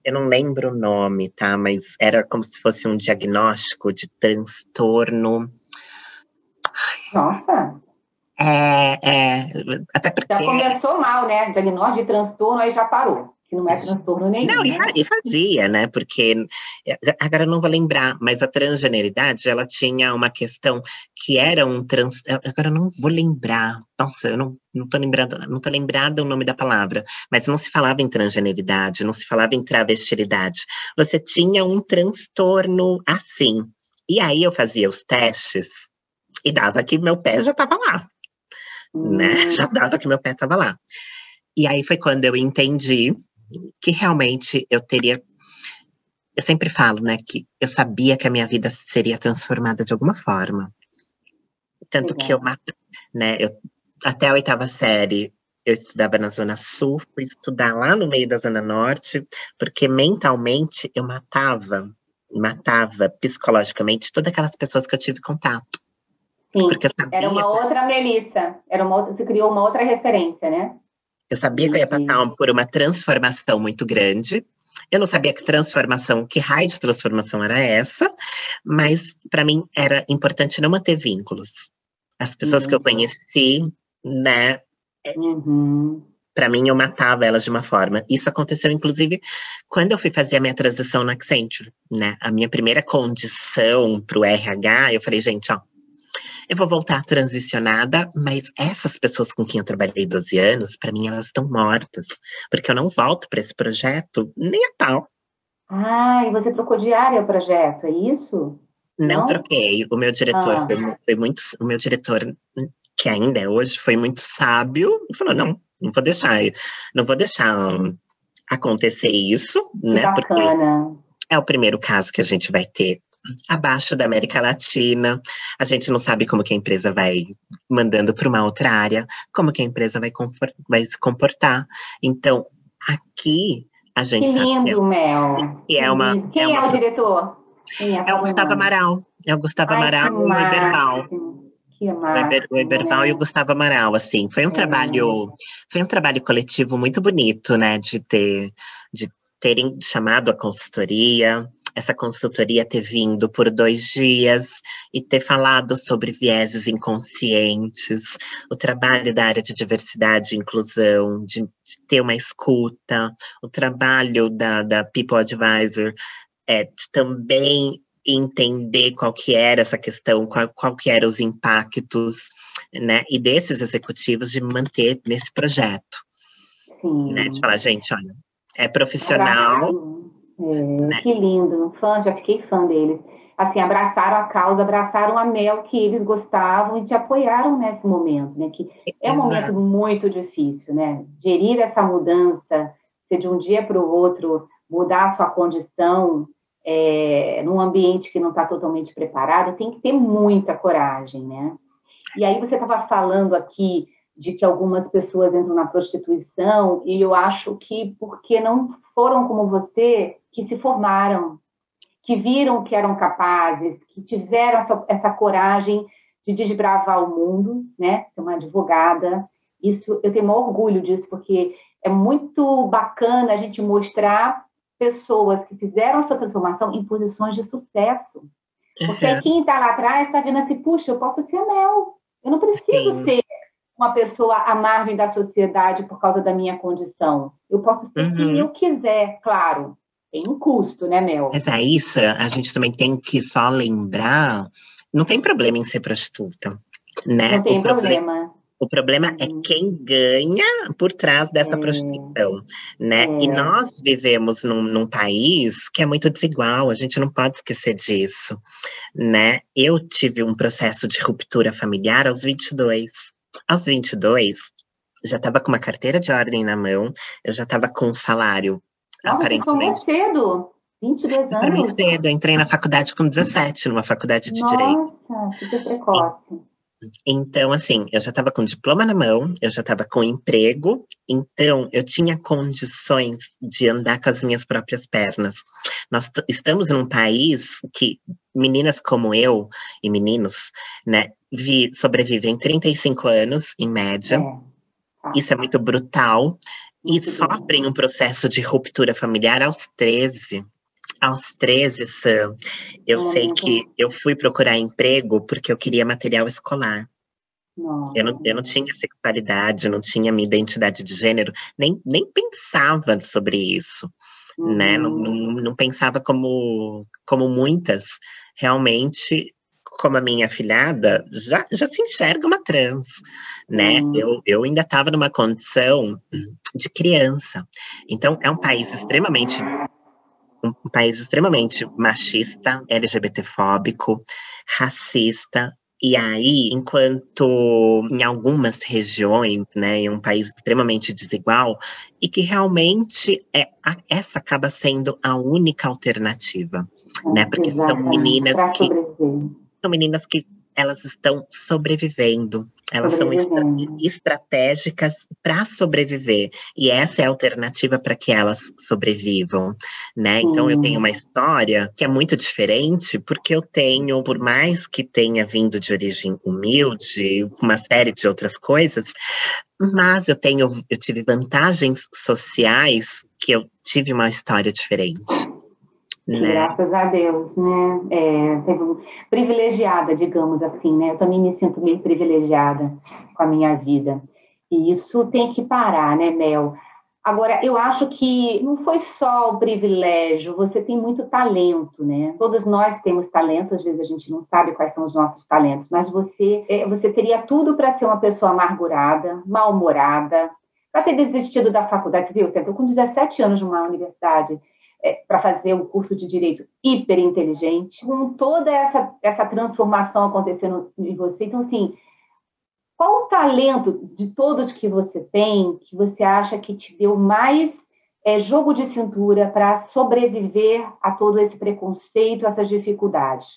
Eu não lembro o nome, tá? Mas era como se fosse um diagnóstico de transtorno. Nossa! É, é, até porque. Já começou mal, né? Diagnóstico de transtorno, aí já parou que não é transtorno nenhum. Não, né? e fazia, né? Porque é, agora eu não vou lembrar, mas a transgeneridade ela tinha uma questão que era um trans. Agora eu não vou lembrar. Nossa, eu não, não tô lembrando, não tô lembrada o nome da palavra, mas não se falava em transgeneridade, não se falava em travestilidade. Você tinha um transtorno assim. E aí eu fazia os testes e dava que meu pé já estava lá. Né? Hum. Né? Já dava que meu pé estava lá. E aí foi quando eu entendi que realmente eu teria. Eu sempre falo, né, que eu sabia que a minha vida seria transformada de alguma forma. Tanto que eu, né, eu, até a oitava série, eu estudava na Zona Sul, fui estudar lá no meio da Zona Norte, porque mentalmente eu matava, matava psicologicamente todas aquelas pessoas que eu tive contato. Sim, era uma outra Melissa, era uma outra, você criou uma outra referência, né? Eu sabia que eu ia passar uhum. por uma transformação muito grande. Eu não sabia que transformação, que raio de transformação era essa, mas para mim era importante não manter vínculos. As pessoas uhum. que eu uhum. conheci, né? Uhum. Para mim, eu matava elas de uma forma. Isso aconteceu, inclusive, quando eu fui fazer a minha transição no Accenture, né? A minha primeira condição para o RH, eu falei, gente, ó, eu vou voltar transicionada, mas essas pessoas com quem eu trabalhei 12 anos, para mim elas estão mortas, porque eu não volto para esse projeto nem a tal. Ah, e você trocou de área o projeto, é isso? Não, não? troquei. O meu diretor ah. foi, foi, muito, o meu diretor que ainda é hoje foi muito sábio e falou não, não vou deixar, não vou deixar acontecer isso, que né? Bacana. Porque é o primeiro caso que a gente vai ter abaixo da América Latina. A gente não sabe como que a empresa vai mandando para uma outra área, como que a empresa vai, vai se comportar. Então, aqui a gente que lindo, sabe. Mel. E é uma, Quem é, uma, é o diretor? É, é o Gustavo Amaral. É o Gustavo Ai, Amaral e o Eberval. O, Eberval e o Gustavo Amaral, assim, foi um é. trabalho, foi um trabalho coletivo muito bonito, né, de ter, de terem chamado a consultoria, essa consultoria ter vindo por dois dias e ter falado sobre vieses inconscientes, o trabalho da área de diversidade e inclusão, de, de ter uma escuta, o trabalho da, da People Advisor é, de também entender qual que era essa questão, qual, qual que eram os impactos, né, e desses executivos de manter nesse projeto. Sim. Né, de falar, gente, olha, é profissional. Né? Que lindo, fã, já fiquei fã deles. Assim, abraçaram a causa, abraçaram a Mel que eles gostavam e te apoiaram nesse momento, né? Que é um Exato. momento muito difícil, né? Gerir essa mudança, se de um dia para o outro mudar a sua condição é, num ambiente que não está totalmente preparado, tem que ter muita coragem, né? E aí você estava falando aqui de que algumas pessoas entram na prostituição, e eu acho que porque não foram como você que se formaram, que viram que eram capazes, que tiveram essa, essa coragem de desbravar o mundo, né? Ser uma advogada. Isso eu tenho um orgulho disso, porque é muito bacana a gente mostrar pessoas que fizeram a sua transformação em posições de sucesso. Porque uhum. quem está lá atrás está vendo assim, puxa, eu posso ser Mel. Eu não preciso Sim. ser uma pessoa à margem da sociedade por causa da minha condição. Eu posso ser uhum. quem eu quiser, claro. Tem um custo, né, Mel? Mas é isso, a gente também tem que só lembrar, não tem problema em ser prostituta, né? Não tem o problema. problema. O problema é uhum. quem ganha por trás dessa é. prostituição, né? É. E nós vivemos num, num, país que é muito desigual, a gente não pode esquecer disso, né? Eu tive um processo de ruptura familiar aos 22. Aos 22, já estava com uma carteira de ordem na mão, eu já estava com um salário Nossa, aparentemente. Você cedo. 22 anos? Mim cedo, eu entrei na faculdade com 17, numa faculdade de Nossa, Direito. Nossa, super precoce. Então, assim, eu já estava com diploma na mão, eu já estava com emprego, então eu tinha condições de andar com as minhas próprias pernas. Nós estamos num país que meninas como eu e meninos, né, vi, sobrevivem 35 anos, em média. É. Isso é muito brutal. E sofrem um processo de ruptura familiar aos 13. Aos 13, Sam, eu sei que eu fui procurar emprego porque eu queria material escolar. Eu não, eu não tinha sexualidade, não tinha minha identidade de gênero, nem, nem pensava sobre isso, uhum. né? Não, não, não, pensava como, como muitas realmente, como a minha afilhada, já, já se enxerga uma trans, né? Uhum. Eu, eu ainda estava numa condição de criança. Então, é um país extremamente um país extremamente machista, LGBTfóbico, racista, e aí, enquanto em algumas regiões, né, em um país extremamente desigual, e que realmente é, a, essa acaba sendo a única alternativa, né, porque são meninas que são meninas que elas estão sobrevivendo. Elas são estra estratégicas para sobreviver. E essa é a alternativa para que elas sobrevivam, né? Então eu tenho uma história que é muito diferente, porque eu tenho, por mais que tenha vindo de origem humilde, uma série de outras coisas, mas eu tenho, eu tive vantagens sociais que eu tive uma história diferente. Né? Graças a Deus, né? É, privilegiada, digamos assim, né? Eu também me sinto meio privilegiada com a minha vida. E isso tem que parar, né, Mel? Agora, eu acho que não foi só o privilégio, você tem muito talento, né? Todos nós temos talento, às vezes a gente não sabe quais são os nossos talentos, mas você, é, você teria tudo para ser uma pessoa amargurada, mal-humorada, para ter desistido da faculdade. Viu, você entrou com 17 anos numa universidade é, para fazer o curso de direito hiper inteligente, com toda essa, essa transformação acontecendo em você. Então, assim, qual o talento de todos que você tem que você acha que te deu mais é, jogo de cintura para sobreviver a todo esse preconceito, essas dificuldades?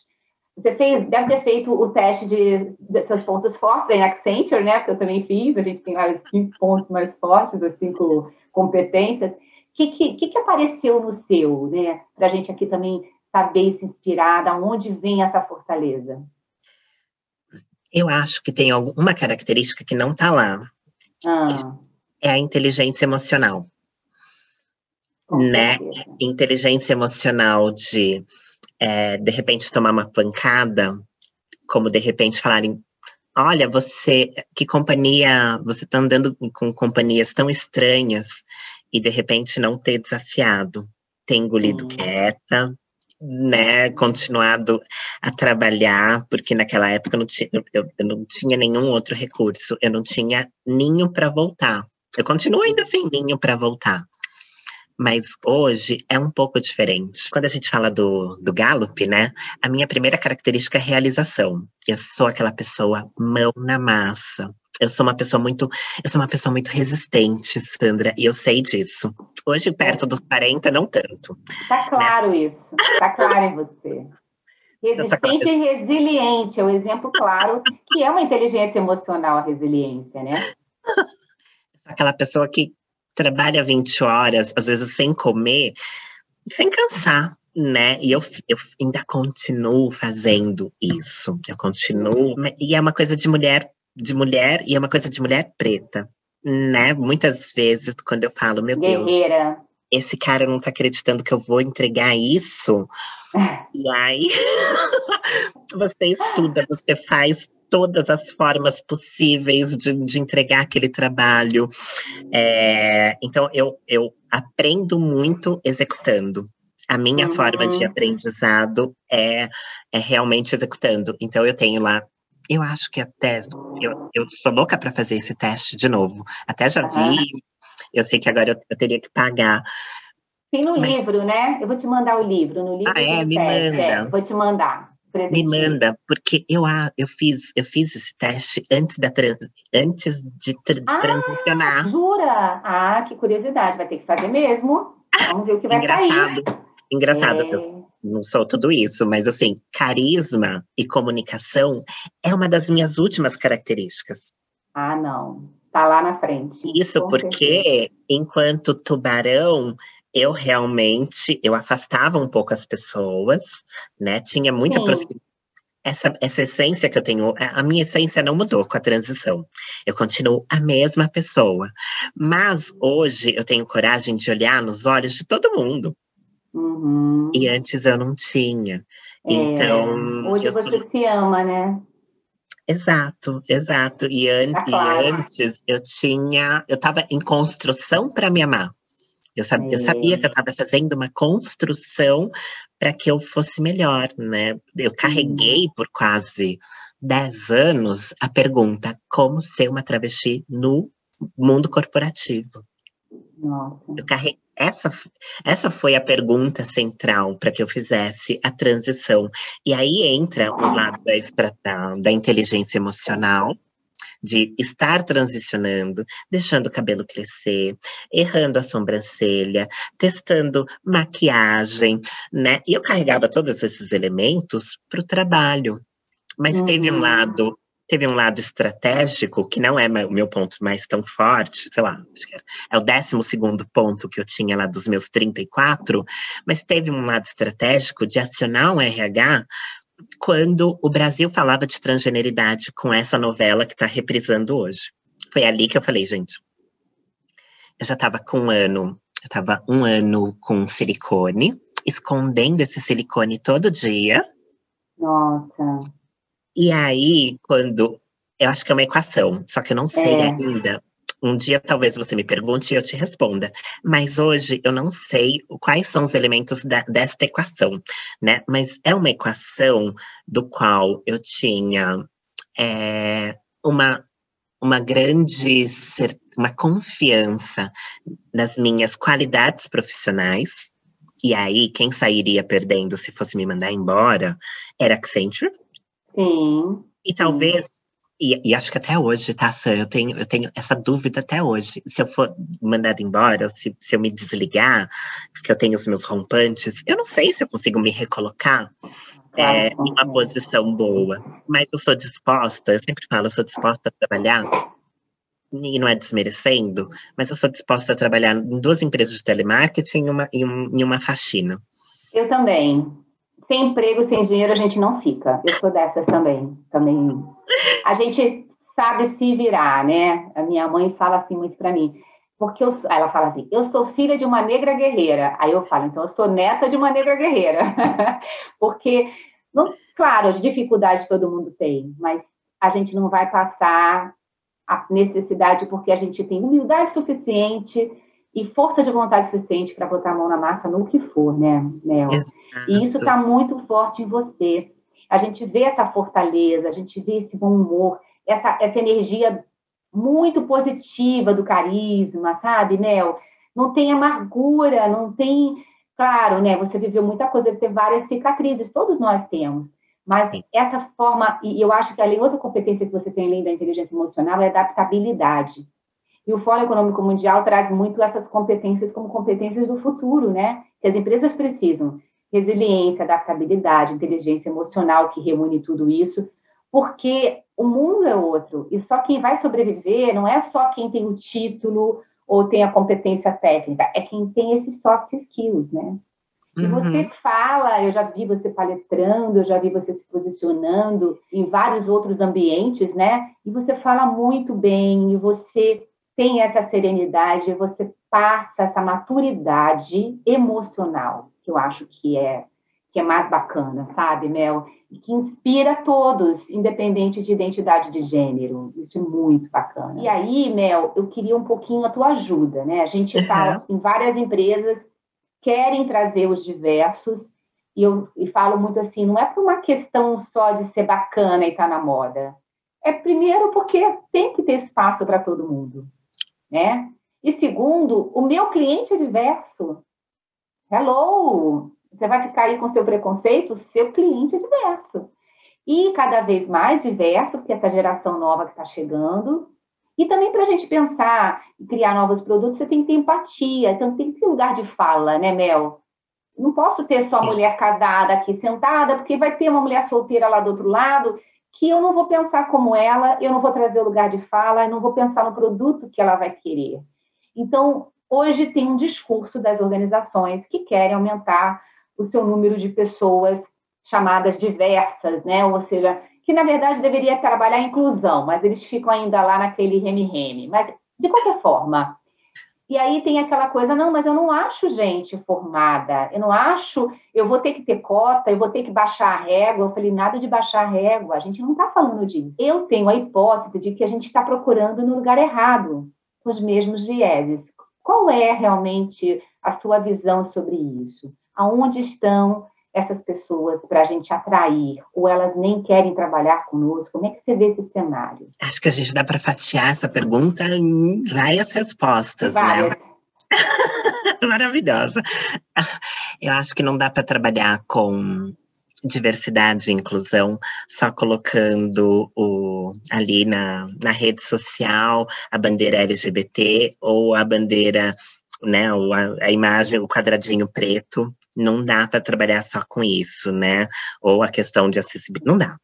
Você fez, deve ter feito o teste de, de seus pontos fortes em Accenture, né? Que eu também fiz. A gente tem lá os cinco pontos mais fortes, as cinco competências que, que, que apareceu no seu, né? Para a gente aqui também saber se inspirar, da onde vem essa fortaleza? Eu acho que tem alguma característica que não está lá. Ah. É a inteligência emocional. né? Inteligência emocional de é, de repente tomar uma pancada, como de repente falarem, olha, você, que companhia, você está andando com companhias tão estranhas e de repente não ter desafiado, ter engolido hum. quieta, né, continuado a trabalhar, porque naquela época eu não tinha, eu, eu não tinha nenhum outro recurso, eu não tinha ninho para voltar. Eu continuo ainda sem ninho para voltar. Mas hoje é um pouco diferente. Quando a gente fala do, do Gallup, né? A minha primeira característica é realização. Eu sou aquela pessoa mão na massa. Eu sou uma pessoa muito, eu sou uma pessoa muito resistente, Sandra, e eu sei disso. Hoje, perto dos 40, não tanto. Tá né? claro né? isso. Tá claro em você. Resistente e resiliente é o um exemplo claro que é uma inteligência emocional a resiliência, né? <laughs> aquela pessoa que trabalha 20 horas, às vezes sem comer, sem cansar, né? E eu, eu ainda continuo fazendo isso. Eu continuo. E é uma coisa de mulher, de mulher, e é uma coisa de mulher preta, né? Muitas vezes, quando eu falo, meu Guerreira. Deus, esse cara não tá acreditando que eu vou entregar isso. <laughs> e aí, <laughs> você estuda, você faz todas as formas possíveis de, de entregar aquele trabalho. É, então, eu, eu aprendo muito executando. A minha uhum. forma de aprendizado é, é realmente executando. Então, eu tenho lá eu acho que até eu, eu sou louca para fazer esse teste de novo. Até já vi, eu sei que agora eu, eu teria que pagar. Tem no Mas... livro, né? Eu vou te mandar o livro. No livro ah, é? Me teste, manda. É, vou te mandar. Me manda, porque eu, eu, fiz, eu fiz esse teste antes, da trans, antes de, de ah, transicionar. Jura? Ah, que curiosidade, vai ter que fazer mesmo. Vamos ver o que vai Engraçado. sair. Engraçado, é... eu não sou tudo isso, mas assim, carisma e comunicação é uma das minhas últimas características. Ah, não. Tá lá na frente. Isso porque, certeza. enquanto tubarão, eu realmente eu afastava um pouco as pessoas, né? Tinha muita proximidade. Essa, essa essência que eu tenho, a minha essência não mudou com a transição. Eu continuo a mesma pessoa. Mas hoje eu tenho coragem de olhar nos olhos de todo mundo. Uhum. E antes eu não tinha. É, então. Hoje você sou... se ama, né? Exato, exato. E, an tá claro. e antes eu tinha, eu estava em construção para me amar. Eu, sab é. eu sabia que eu estava fazendo uma construção para que eu fosse melhor, né? Eu carreguei por quase 10 anos a pergunta: como ser uma travesti no mundo corporativo? Nossa. Eu carreguei. Essa, essa foi a pergunta central para que eu fizesse a transição. E aí entra o lado da, da inteligência emocional, de estar transicionando, deixando o cabelo crescer, errando a sobrancelha, testando maquiagem, né? E eu carregava todos esses elementos para o trabalho. Mas uhum. teve um uhum. lado teve um lado estratégico, que não é o meu ponto mais tão forte, sei lá, é o décimo segundo ponto que eu tinha lá dos meus 34, mas teve um lado estratégico de acionar um RH quando o Brasil falava de transgeneridade com essa novela que está reprisando hoje. Foi ali que eu falei, gente, eu já estava com um ano, eu estava um ano com silicone, escondendo esse silicone todo dia. Nossa. E aí, quando. Eu acho que é uma equação, só que eu não sei é. ainda um dia talvez você me pergunte e eu te responda. Mas hoje eu não sei quais são os elementos da, desta equação, né? Mas é uma equação do qual eu tinha é, uma, uma grande uma confiança nas minhas qualidades profissionais. E aí, quem sairia perdendo se fosse me mandar embora era Accenture. Sim. E talvez e, e, acho que até hoje, tá, Sam? Eu tenho, eu tenho essa dúvida até hoje. Se eu for mandado embora, se, se eu me desligar, porque eu tenho os meus rompantes, eu não sei se eu consigo me recolocar é, em uma posição boa. Mas eu sou disposta, eu sempre falo, eu sou disposta a trabalhar, e não é desmerecendo, mas eu sou disposta a trabalhar em duas empresas de telemarketing e uma, em uma faxina. Eu também sem emprego, sem dinheiro, a gente não fica. Eu sou dessas também. Também. A gente sabe se virar, né? A minha mãe fala assim muito para mim. porque eu, ela fala assim, eu sou filha de uma negra guerreira. Aí eu falo, então eu sou neta de uma negra guerreira. <laughs> porque, não, claro, as dificuldades todo mundo tem, mas a gente não vai passar a necessidade porque a gente tem humildade suficiente e força de vontade suficiente para botar a mão na massa no que for, né, Mel? Exato. E isso está muito forte em você. A gente vê essa fortaleza, a gente vê esse bom humor, essa, essa energia muito positiva do carisma, sabe, Mel? Não tem amargura, não tem. Claro, né? Você viveu muita coisa, ter várias cicatrizes, todos nós temos. Mas Sim. essa forma, e eu acho que além outra competência que você tem além da inteligência emocional é adaptabilidade. E o Fórum Econômico Mundial traz muito essas competências como competências do futuro, né? Que as empresas precisam. Resiliência, adaptabilidade, inteligência emocional, que reúne tudo isso, porque o mundo é outro. E só quem vai sobreviver não é só quem tem o título ou tem a competência técnica, é quem tem esses soft skills, né? E uhum. você fala, eu já vi você palestrando, eu já vi você se posicionando em vários outros ambientes, né? E você fala muito bem, e você tem essa serenidade, você passa essa maturidade emocional, que eu acho que é que é mais bacana, sabe, Mel? E que inspira todos, independente de identidade de gênero. Isso é muito bacana. E aí, Mel, eu queria um pouquinho a tua ajuda, né? A gente fala uhum. em várias empresas querem trazer os diversos, e eu e falo muito assim, não é por uma questão só de ser bacana e estar tá na moda. É primeiro porque tem que ter espaço para todo mundo, né? E segundo, o meu cliente é diverso. Hello! Você vai ficar aí com seu preconceito? Seu cliente é diverso. E cada vez mais diverso, porque essa geração nova que está chegando. E também para a gente pensar e criar novos produtos, você tem que ter empatia, então tem que ter lugar de fala, né, Mel? Não posso ter só mulher casada aqui sentada, porque vai ter uma mulher solteira lá do outro lado, que eu não vou pensar como ela, eu não vou trazer o lugar de fala, eu não vou pensar no produto que ela vai querer. Então, hoje tem um discurso das organizações que querem aumentar o seu número de pessoas chamadas diversas, né? Ou seja, que na verdade deveria trabalhar a inclusão, mas eles ficam ainda lá naquele reme-reme. Mas, de qualquer forma, e aí tem aquela coisa, não, mas eu não acho gente formada, eu não acho, eu vou ter que ter cota, eu vou ter que baixar a régua. Eu falei, nada de baixar a régua, a gente não está falando disso. Eu tenho a hipótese de que a gente está procurando no lugar errado, com os mesmos vieses. Qual é realmente a sua visão sobre isso? aonde estão essas pessoas para a gente atrair? Ou elas nem querem trabalhar conosco? Como é que você vê esse cenário? Acho que a gente dá para fatiar essa pergunta em várias respostas, né? várias. né? <laughs> Maravilhosa. Eu acho que não dá para trabalhar com diversidade e inclusão só colocando o, ali na, na rede social a bandeira LGBT ou a bandeira, né, a, a imagem, o quadradinho preto não dá para trabalhar só com isso, né? Ou a questão de acessibilidade, não dá,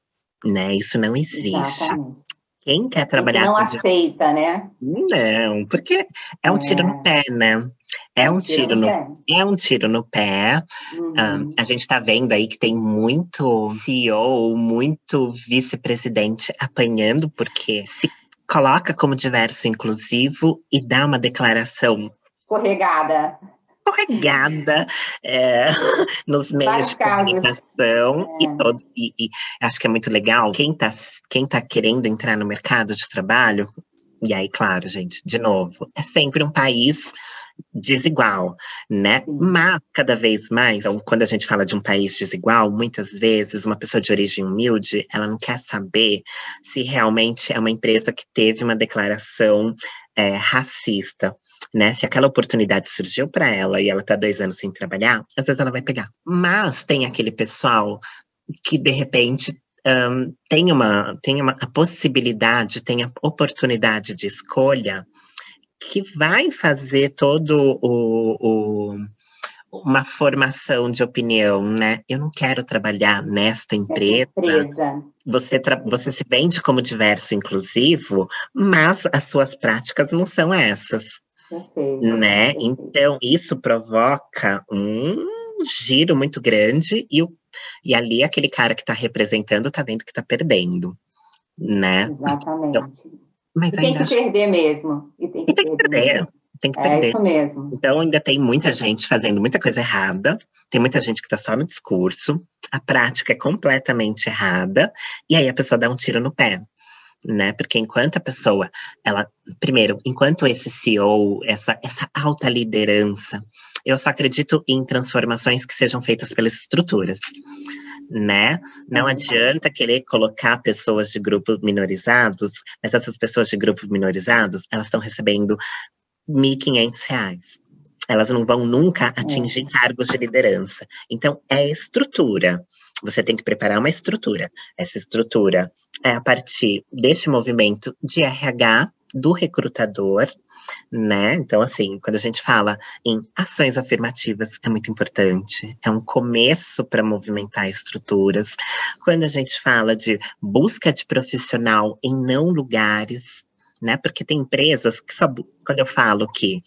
né? Isso não existe. Exatamente. Quem quer trabalhar não com aceita, né? Não, porque é um é. tiro no é. pé, né? É um tiro, no, no é um tiro no pé. Uhum. Um, a gente está vendo aí que tem muito CEO, muito vice-presidente apanhando porque se coloca como diverso inclusivo e dá uma declaração escorregada escorregada é, <laughs> nos meios de comunicação é. e todo e, e, acho que é muito legal quem está quem tá querendo entrar no mercado de trabalho e aí claro gente de novo é sempre um país desigual, né? Mas cada vez mais, então, quando a gente fala de um país desigual, muitas vezes uma pessoa de origem humilde, ela não quer saber se realmente é uma empresa que teve uma declaração é, racista, né? Se aquela oportunidade surgiu para ela e ela está dois anos sem trabalhar, às vezes ela vai pegar. Mas tem aquele pessoal que de repente um, tem uma tem uma a possibilidade, tem a oportunidade de escolha que vai fazer todo o, o uma formação de opinião, né? Eu não quero trabalhar nesta empresa. empresa. Você, você se vende como diverso inclusivo, mas as suas práticas não são essas. Perfeito, né? Perfeito. Então, isso provoca um giro muito grande e, o, e ali aquele cara que está representando está vendo que está perdendo, né? Exatamente. Então, mas e tem que acho... perder mesmo. E tem que, e tem que perder. perder tem que perder. É isso mesmo. Então ainda tem muita gente fazendo muita coisa errada, tem que É perder. isso mesmo. Então ainda tem muita gente fazendo muita coisa errada, tem muita gente que está só no discurso, a prática é completamente errada, e aí a pessoa dá um tiro no pé. Né? Porque enquanto a pessoa, ela, primeiro, enquanto esse CEO, essa, essa alta liderança, eu só acredito em transformações que sejam feitas pelas estruturas, né? Não adianta querer colocar pessoas de grupos minorizados, mas essas pessoas de grupos minorizados, elas estão recebendo R$ 1.500. Elas não vão nunca atingir cargos de liderança. Então, é estrutura. Você tem que preparar uma estrutura. Essa estrutura é a partir deste movimento de RH do recrutador, né? Então, assim, quando a gente fala em ações afirmativas, é muito importante. É um começo para movimentar estruturas. Quando a gente fala de busca de profissional em não lugares, né? Porque tem empresas que só. Quando eu falo que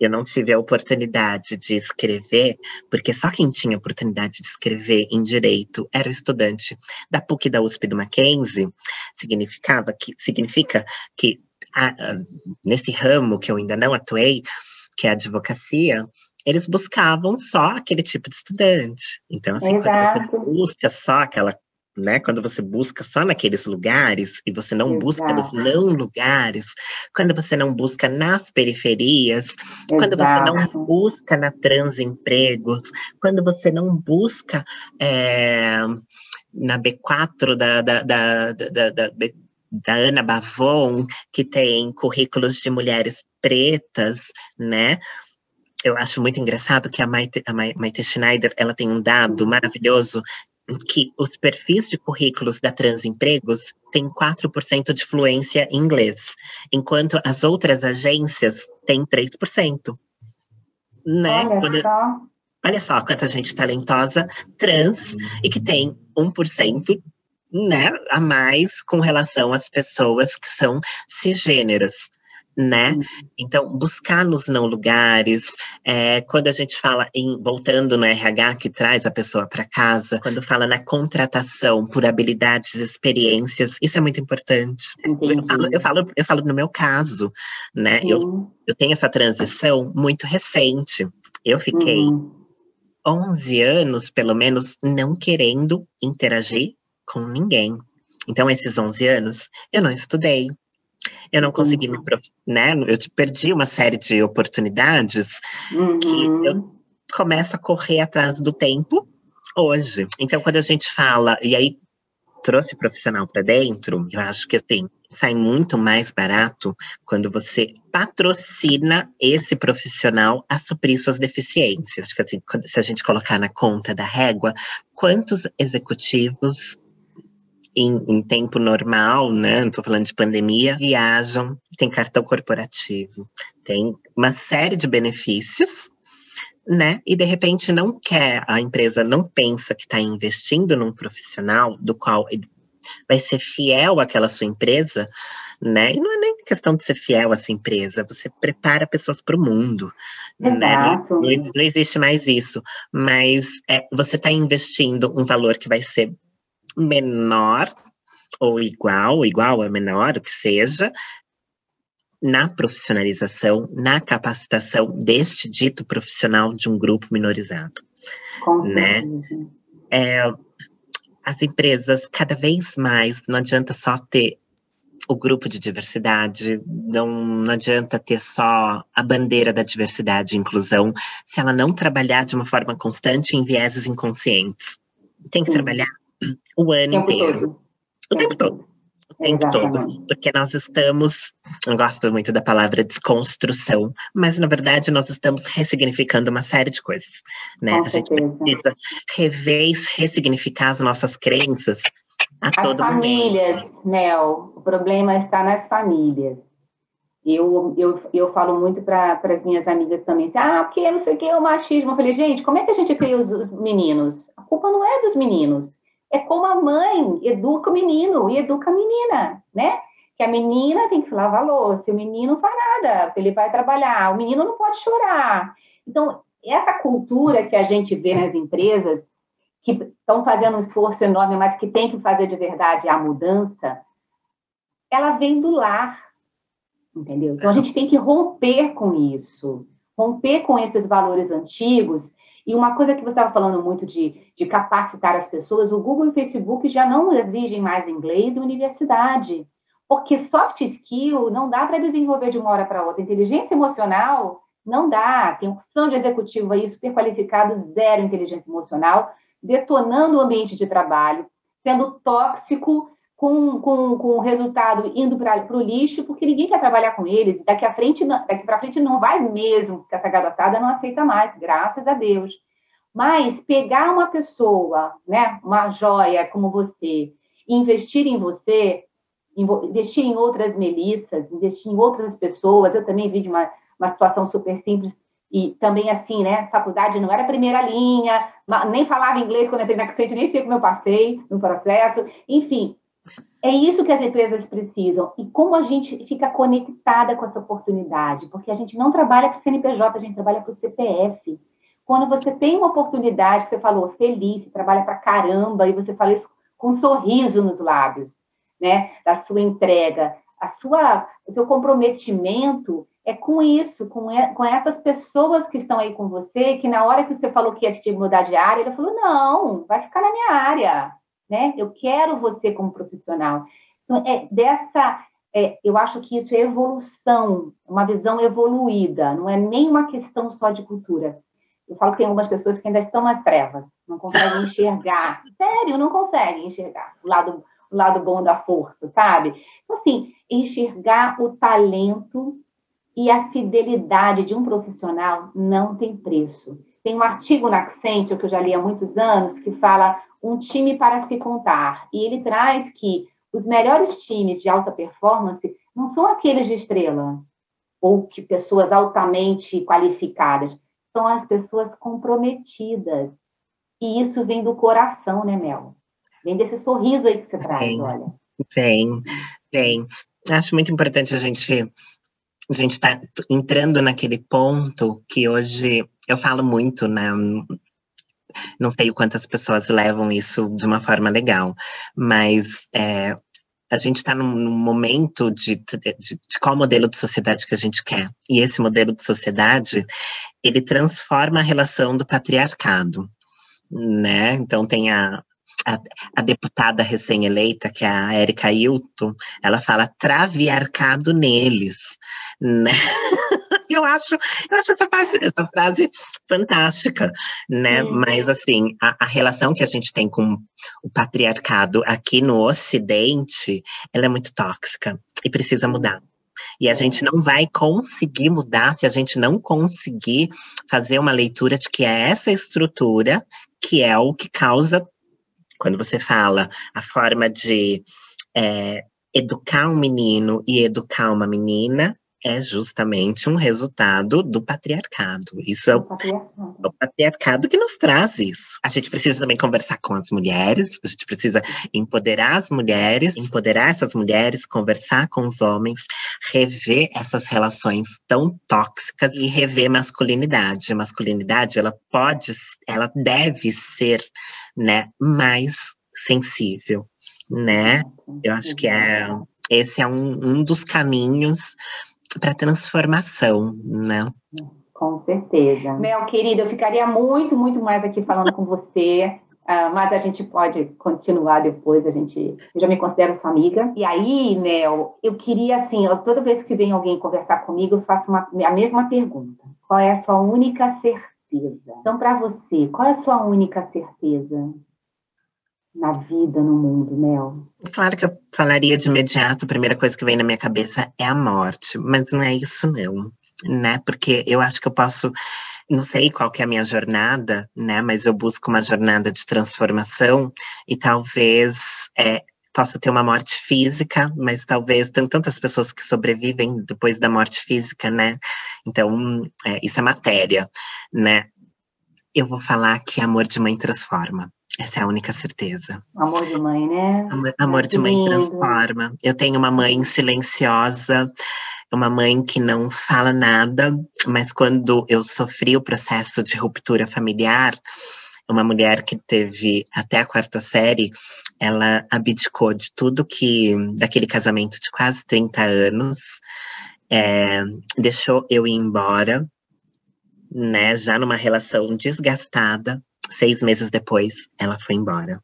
eu não tive a oportunidade de escrever, porque só quem tinha oportunidade de escrever em direito era o estudante da PUC da USP do Mackenzie, significava que significa que a, a, nesse ramo que eu ainda não atuei, que é a advocacia, eles buscavam só aquele tipo de estudante. Então, assim, Exato. quando você busca só aquela né? Quando você busca só naqueles lugares e você não Exato. busca nos não lugares, quando você não busca nas periferias, quando você não Exato. busca na transempregos, quando você não busca é, na B4 da, da, da, da, da, da Ana Bavon, que tem currículos de mulheres pretas, né? Eu acho muito engraçado que a Maite, a Mai- Maite Schneider, ela tem um dado maravilhoso que os perfis de currículos da Transempregos têm 4% de fluência em inglês, enquanto as outras agências têm 3%. Né? Olha Quando- só. olha só quanta gente talentosa trans e que tem 1% né, a mais com relação às pessoas que são cisgêneras. Né? Uhum. Então, buscar nos não lugares, é, quando a gente fala em voltando no RH que traz a pessoa para casa, quando fala na contratação por habilidades, experiências, isso é muito importante. Eu falo, eu falo, eu falo no meu caso, né? Eu, eu tenho essa transição muito recente. Eu fiquei Uhum. 11 anos, pelo menos, não querendo interagir com ninguém. Então, esses 11 anos, eu não estudei. Eu não consegui me, prof- né? Eu perdi uma série de oportunidades que Uhum. eu começo a correr atrás do tempo hoje. Então, quando a gente fala, e aí trouxe profissional para dentro, eu acho que assim, sai muito mais barato quando você patrocina esse profissional a suprir suas deficiências. Que assim, se a gente colocar na conta da régua, quantos executivos em, em tempo normal, né? Não estou falando de pandemia, viajam, tem cartão corporativo, tem uma série de benefícios, né? E de repente não quer, a empresa não pensa que está investindo num profissional do qual vai ser fiel àquela sua empresa, né? E não é nem questão de ser fiel à sua empresa, você prepara pessoas para o mundo, né? Exato. Não, não existe mais isso, mas é, você está investindo um valor que vai ser menor ou igual, igual a menor, o que seja, na profissionalização, na capacitação deste dito profissional de um grupo minorizado. Com né? É, as empresas, cada vez mais, não adianta só ter o grupo de diversidade, não, não adianta ter só a bandeira da diversidade e inclusão, se ela não trabalhar de uma forma constante em vieses inconscientes. Tem que Sim. trabalhar o ano tempo inteiro. todo. O tempo todo. O tempo todo. Exatamente. Porque nós estamos, não gosto muito da palavra desconstrução, mas na verdade nós estamos ressignificando uma série de coisas. Né? Com a gente precisa rever, ressignificar as nossas crenças a As todo momento. famílias, Mel, o problema está nas famílias. Eu, eu, eu falo muito para as minhas amigas também, assim, ah, porque não sei o que é o machismo. Eu falei, gente, como é que a gente cria os, os meninos? A culpa não é dos meninos, é como a mãe educa o menino e educa a menina, né? Que a menina tem que lavar louça, o menino não faz nada, ele vai trabalhar, o menino não pode chorar. Então, essa cultura que a gente vê nas empresas, que estão fazendo um esforço enorme, mas que tem que fazer de verdade a mudança, ela vem do lar, entendeu? Então a gente tem que romper com isso, romper com esses valores antigos. E uma coisa que você estava falando muito de, de capacitar as pessoas, o Google e o Facebook já não exigem mais inglês em universidade, porque soft skill não dá para desenvolver de uma hora para outra. Inteligência emocional não dá. Tem opção de executivo aí super qualificado, zero inteligência emocional, detonando o ambiente de trabalho, sendo tóxico com, com, com o resultado indo para o lixo, porque ninguém quer trabalhar com eles. Daqui a frente, daqui para frente não vai mesmo, porque essa garotada não aceita mais, graças a Deus. Mas pegar uma pessoa, né, uma joia como você, investir em você, investir em outras melissas, investir em outras pessoas. Eu também vi de uma, uma situação super simples e também assim, né? Faculdade não era primeira linha, nem falava inglês quando entrei na Accent, nem sei como eu passei no processo. Enfim, é isso que as empresas precisam. E como a gente fica conectada com essa oportunidade? Porque a gente não trabalha para o CNPJ, a gente trabalha para o CPF. Quando você tem uma oportunidade, você falou, feliz, você trabalha para caramba, e você fala isso com um sorriso nos lábios, né? Da sua entrega, a sua, o seu comprometimento é com isso, com, com essas pessoas que estão aí com você, que na hora que você falou que ia te mudar de área, ele falou, não, vai ficar na minha área, né? Eu quero você como profissional. Então, é dessa, é, eu acho que isso é evolução, uma visão evoluída, não é nem uma questão só de cultura. Eu falo que tem algumas pessoas que ainda estão nas trevas, não conseguem enxergar. <laughs> Sério, não conseguem enxergar o lado, o lado bom da força, sabe? Então, assim, enxergar o talento e a fidelidade de um profissional não tem preço. Tem um artigo na Accenture, que eu já li há muitos anos, que fala um time para se contar. E ele traz que os melhores times de alta performance não são aqueles de estrela ou que pessoas altamente qualificadas, são as pessoas comprometidas. E isso vem do coração, né, Mel? Vem desse sorriso aí que você traz, olha. Vem, vem. Acho muito importante a gente a gente está entrando naquele ponto que hoje eu falo muito, né? Não sei o quantas pessoas levam isso de uma forma legal, mas é, a gente está num, momento de, de, de, qual modelo de sociedade que a gente quer. E esse modelo de sociedade, ele transforma a relação do patriarcado, né? Então tem a, a, a deputada recém-eleita, que é a Érica Hilton, ela fala traviarcado neles, né? <laughs> eu acho, eu acho essa frase, essa frase fantástica, né? Hum. Mas assim, a, a, relação que a gente tem com o patriarcado aqui no Ocidente, ela é muito tóxica e precisa mudar. E a gente não vai conseguir mudar se a gente não conseguir fazer uma leitura de que é essa estrutura que é o que causa, quando você fala a forma de é, educar um menino e educar uma menina, é justamente um resultado do patriarcado. Isso é o, patriarcado. o, patriarcado que nos traz isso. A gente precisa também conversar com as mulheres, a gente precisa empoderar as mulheres, empoderar essas mulheres, conversar com os homens, rever essas relações tão tóxicas e rever masculinidade. A masculinidade, ela pode, ela deve ser, né, mais sensível, né? Eu acho que é esse é um, um dos caminhos para transformação, né? Com certeza. Mel, querida, eu ficaria muito, muito mais aqui falando com você, uh, mas a gente pode continuar depois, a gente, eu já me considero sua amiga. E aí, Mel, eu queria, assim, eu, toda vez que vem alguém conversar comigo, eu faço uma, a mesma pergunta. Qual é a sua única certeza? Então, para você, qual é a sua única certeza? Na vida, no mundo, Mel? Claro que eu falaria de imediato, a primeira coisa que vem na minha cabeça é a morte, mas não é isso não, né? Porque eu acho que eu posso, não sei qual que é a minha jornada, né? Mas eu busco uma jornada de transformação e talvez é, possa ter uma morte física, mas talvez tem tantas pessoas que sobrevivem depois da morte física, né? Então, é, isso é matéria, né? Eu vou falar que amor de mãe transforma. Essa é a única certeza. Amor de mãe, né? Amor, amor de mãe transforma. Eu tenho uma mãe silenciosa, uma mãe que não fala nada, mas quando eu sofri o processo de ruptura familiar, uma mulher que teve até a quarta série, ela abdicou de tudo que, daquele casamento de quase 30 anos, é, deixou eu ir embora, né? Já numa relação desgastada. Seis meses depois, ela foi embora.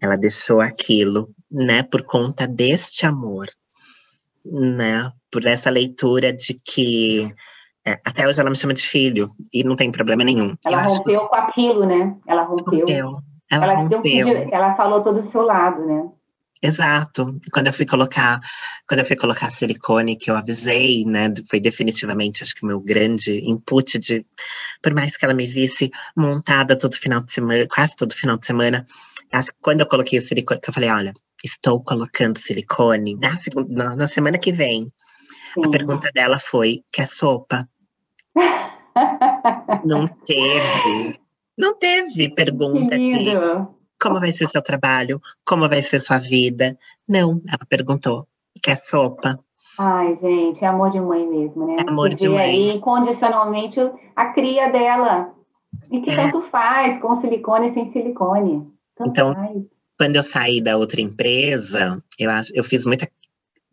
Ela deixou aquilo, né? Por conta deste amor, né? Por essa leitura de que é, até hoje ela me chama de filho e não tem problema nenhum. Ela Eu rompeu que... com aquilo, né? Ela rompeu. rompeu. Ela, ela, rompeu. ela falou todo o seu lado, né? Exato. Quando eu fui colocar, quando eu fui colocar silicone, que eu avisei, né, foi definitivamente, acho que o meu grande input de, por mais que ela me visse montada todo final de semana, quase todo final de semana, acho que quando eu coloquei o silicone, que eu falei, olha, estou colocando silicone na, segunda, na semana que vem. Sim. A pergunta dela foi, quer sopa? <laughs> não teve, não teve pergunta de como vai ser seu trabalho, como vai ser sua vida. Não, ela perguntou, quer sopa? Ai, gente, é amor de mãe mesmo, né? É amor de mãe. aí incondicionalmente a cria dela. E que é. tanto faz, com silicone e sem silicone. Tanto então, faz. quando eu saí da outra empresa, eu, acho, eu fiz muita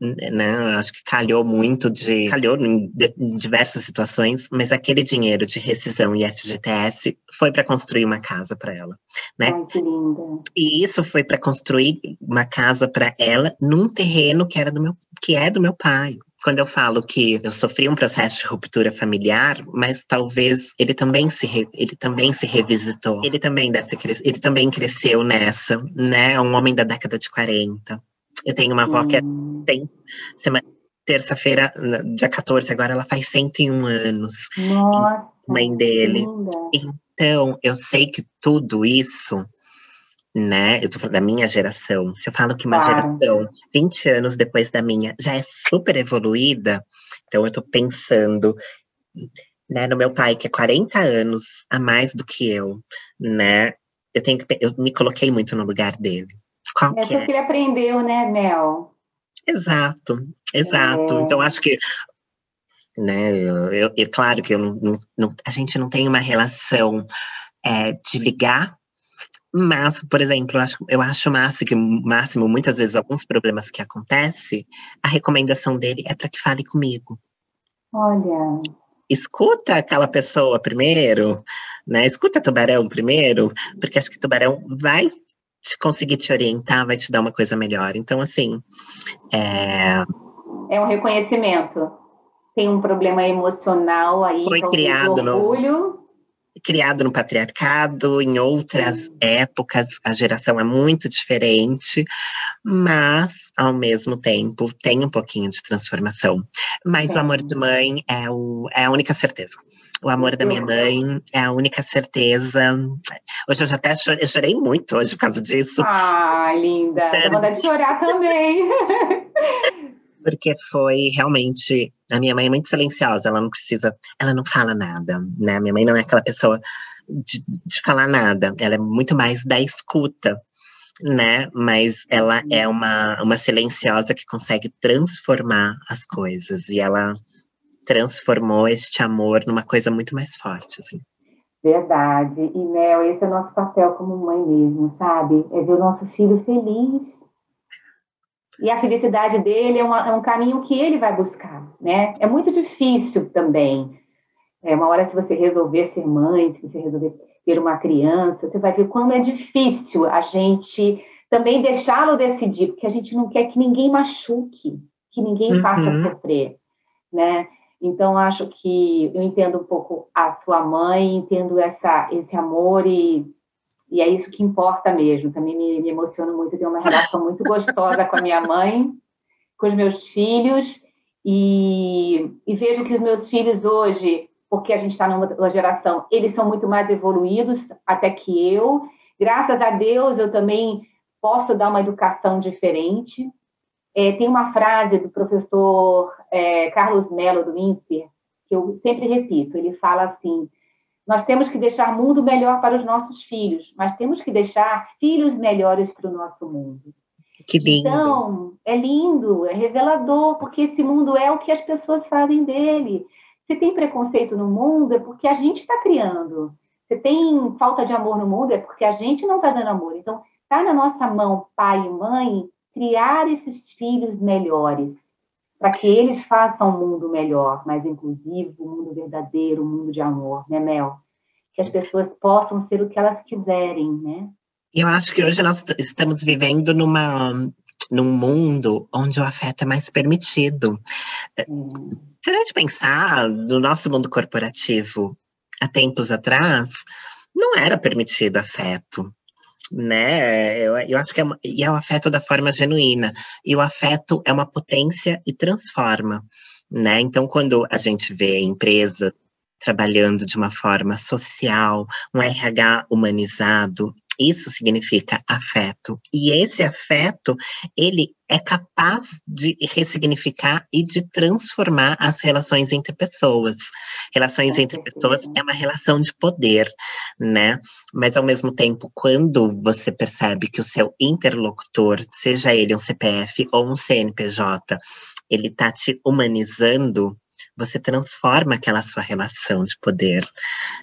né, acho que calhou muito de, calhou em, em diversas situações, mas aquele dinheiro de rescisão e FGTS foi para construir uma casa para ela, né? Ai, que linda. E isso foi para construir uma casa para ela num terreno que era do meu, que é do meu pai. Quando eu falo que eu sofri um processo de ruptura familiar, mas talvez ele também se re, ele também se revisitou. Ele também deve ter ele também cresceu nessa, né? Um homem da década de 40 eu tenho uma avó que é, tem semana terça-feira, dia 14, agora ela faz 101 anos. Nossa, mãe dele. Então, eu sei que tudo isso, né? Eu tô falando da minha geração. Se eu falo que uma claro. geração, 20 anos depois da minha, já é super evoluída, então eu tô pensando. Né, no meu pai, que é 40 anos a mais do que eu, né? Eu tenho que, eu me coloquei muito no lugar dele. Qual é porque ele aprendeu, né, Mel? Exato, exato. É. Então, acho que né, eu, eu, é claro que eu não, não, a gente não tem uma relação é, de ligar, mas, por exemplo, eu acho, eu acho máximo que máximo, muitas vezes, alguns problemas que acontecem, a recomendação dele é para que fale comigo. Olha. Escuta aquela pessoa primeiro, né? Escuta tubarão primeiro, porque acho que tubarão vai te conseguir te orientar, vai te dar uma coisa melhor. Então, assim. É, é um reconhecimento. Tem um problema emocional aí. Foi criado no. Criado no patriarcado, em outras Sim. épocas, a geração é muito diferente, mas, ao mesmo tempo, tem um pouquinho de transformação. Mas Sim. o amor de mãe é, o, é a única certeza. O amor da minha mãe é a única certeza. Hoje eu já até chorei, eu chorei muito hoje por causa disso. Ah, linda. Tô vontade de chorar também. <laughs> Porque foi realmente. A minha mãe é muito silenciosa, ela não precisa, ela não fala nada, né? Minha mãe não é aquela pessoa de, de falar nada, ela é muito mais da escuta né? Mas ela é uma, uma silenciosa que consegue transformar as coisas. E ela transformou este amor numa coisa muito mais forte, assim. Verdade. E, Mel, esse é o nosso papel como mãe mesmo, sabe? É ver o nosso filho feliz. E a felicidade dele é, uma, é um caminho que ele vai buscar, né? É muito difícil também. É uma hora se você resolver ser mãe, se você resolver ter uma criança, você vai ver quando é difícil a gente também deixá-lo decidir, porque a gente não quer que ninguém machuque, que ninguém uhum. faça sofrer, né? Então, acho que eu entendo um pouco a sua mãe, entendo essa, esse amor e, e é isso que importa mesmo. Também me, me emociono muito, tenho uma relação <laughs> muito gostosa com a minha mãe, com os meus filhos, e, e vejo que os meus filhos hoje, porque a gente está numa geração, eles são muito mais evoluídos até que eu. Graças a Deus, eu também posso dar uma educação diferente. É, tem uma frase do professor é, Carlos Mello, do INSPER, que eu sempre repito. Ele fala assim: nós temos que deixar mundo melhor para os nossos filhos, mas temos que deixar filhos melhores para o nosso mundo. Que lindo. Então, é lindo, é revelador, porque esse mundo é o que as pessoas fazem dele. Se tem preconceito no mundo, é porque a gente está criando. Se tem falta de amor no mundo, é porque a gente não está dando amor. Então, está na nossa mão, pai e mãe, criar esses filhos melhores. para que eles façam um mundo melhor, mais inclusivo, um mundo verdadeiro, um mundo de amor, né, Mel? Que as pessoas possam ser o que elas quiserem, né? Eu acho que hoje nós estamos vivendo numa num mundo onde o afeto é mais permitido. Hum. Se a gente pensar no nosso mundo corporativo há tempos atrás, não era permitido afeto né? Eu, eu acho que é, e é o afeto da forma genuína. E o afeto é uma potência e transforma, né? Então, quando a gente vê empresa trabalhando de uma forma social, um RH humanizado, isso significa afeto. E esse afeto, ele é capaz de ressignificar e de transformar as relações entre pessoas. Relações entre pessoas é uma relação de poder, né? Mas ao mesmo tempo, quando você percebe que o seu interlocutor, seja ele um CPF ou um CNPJ, ele está te humanizando, você transforma aquela sua relação de poder,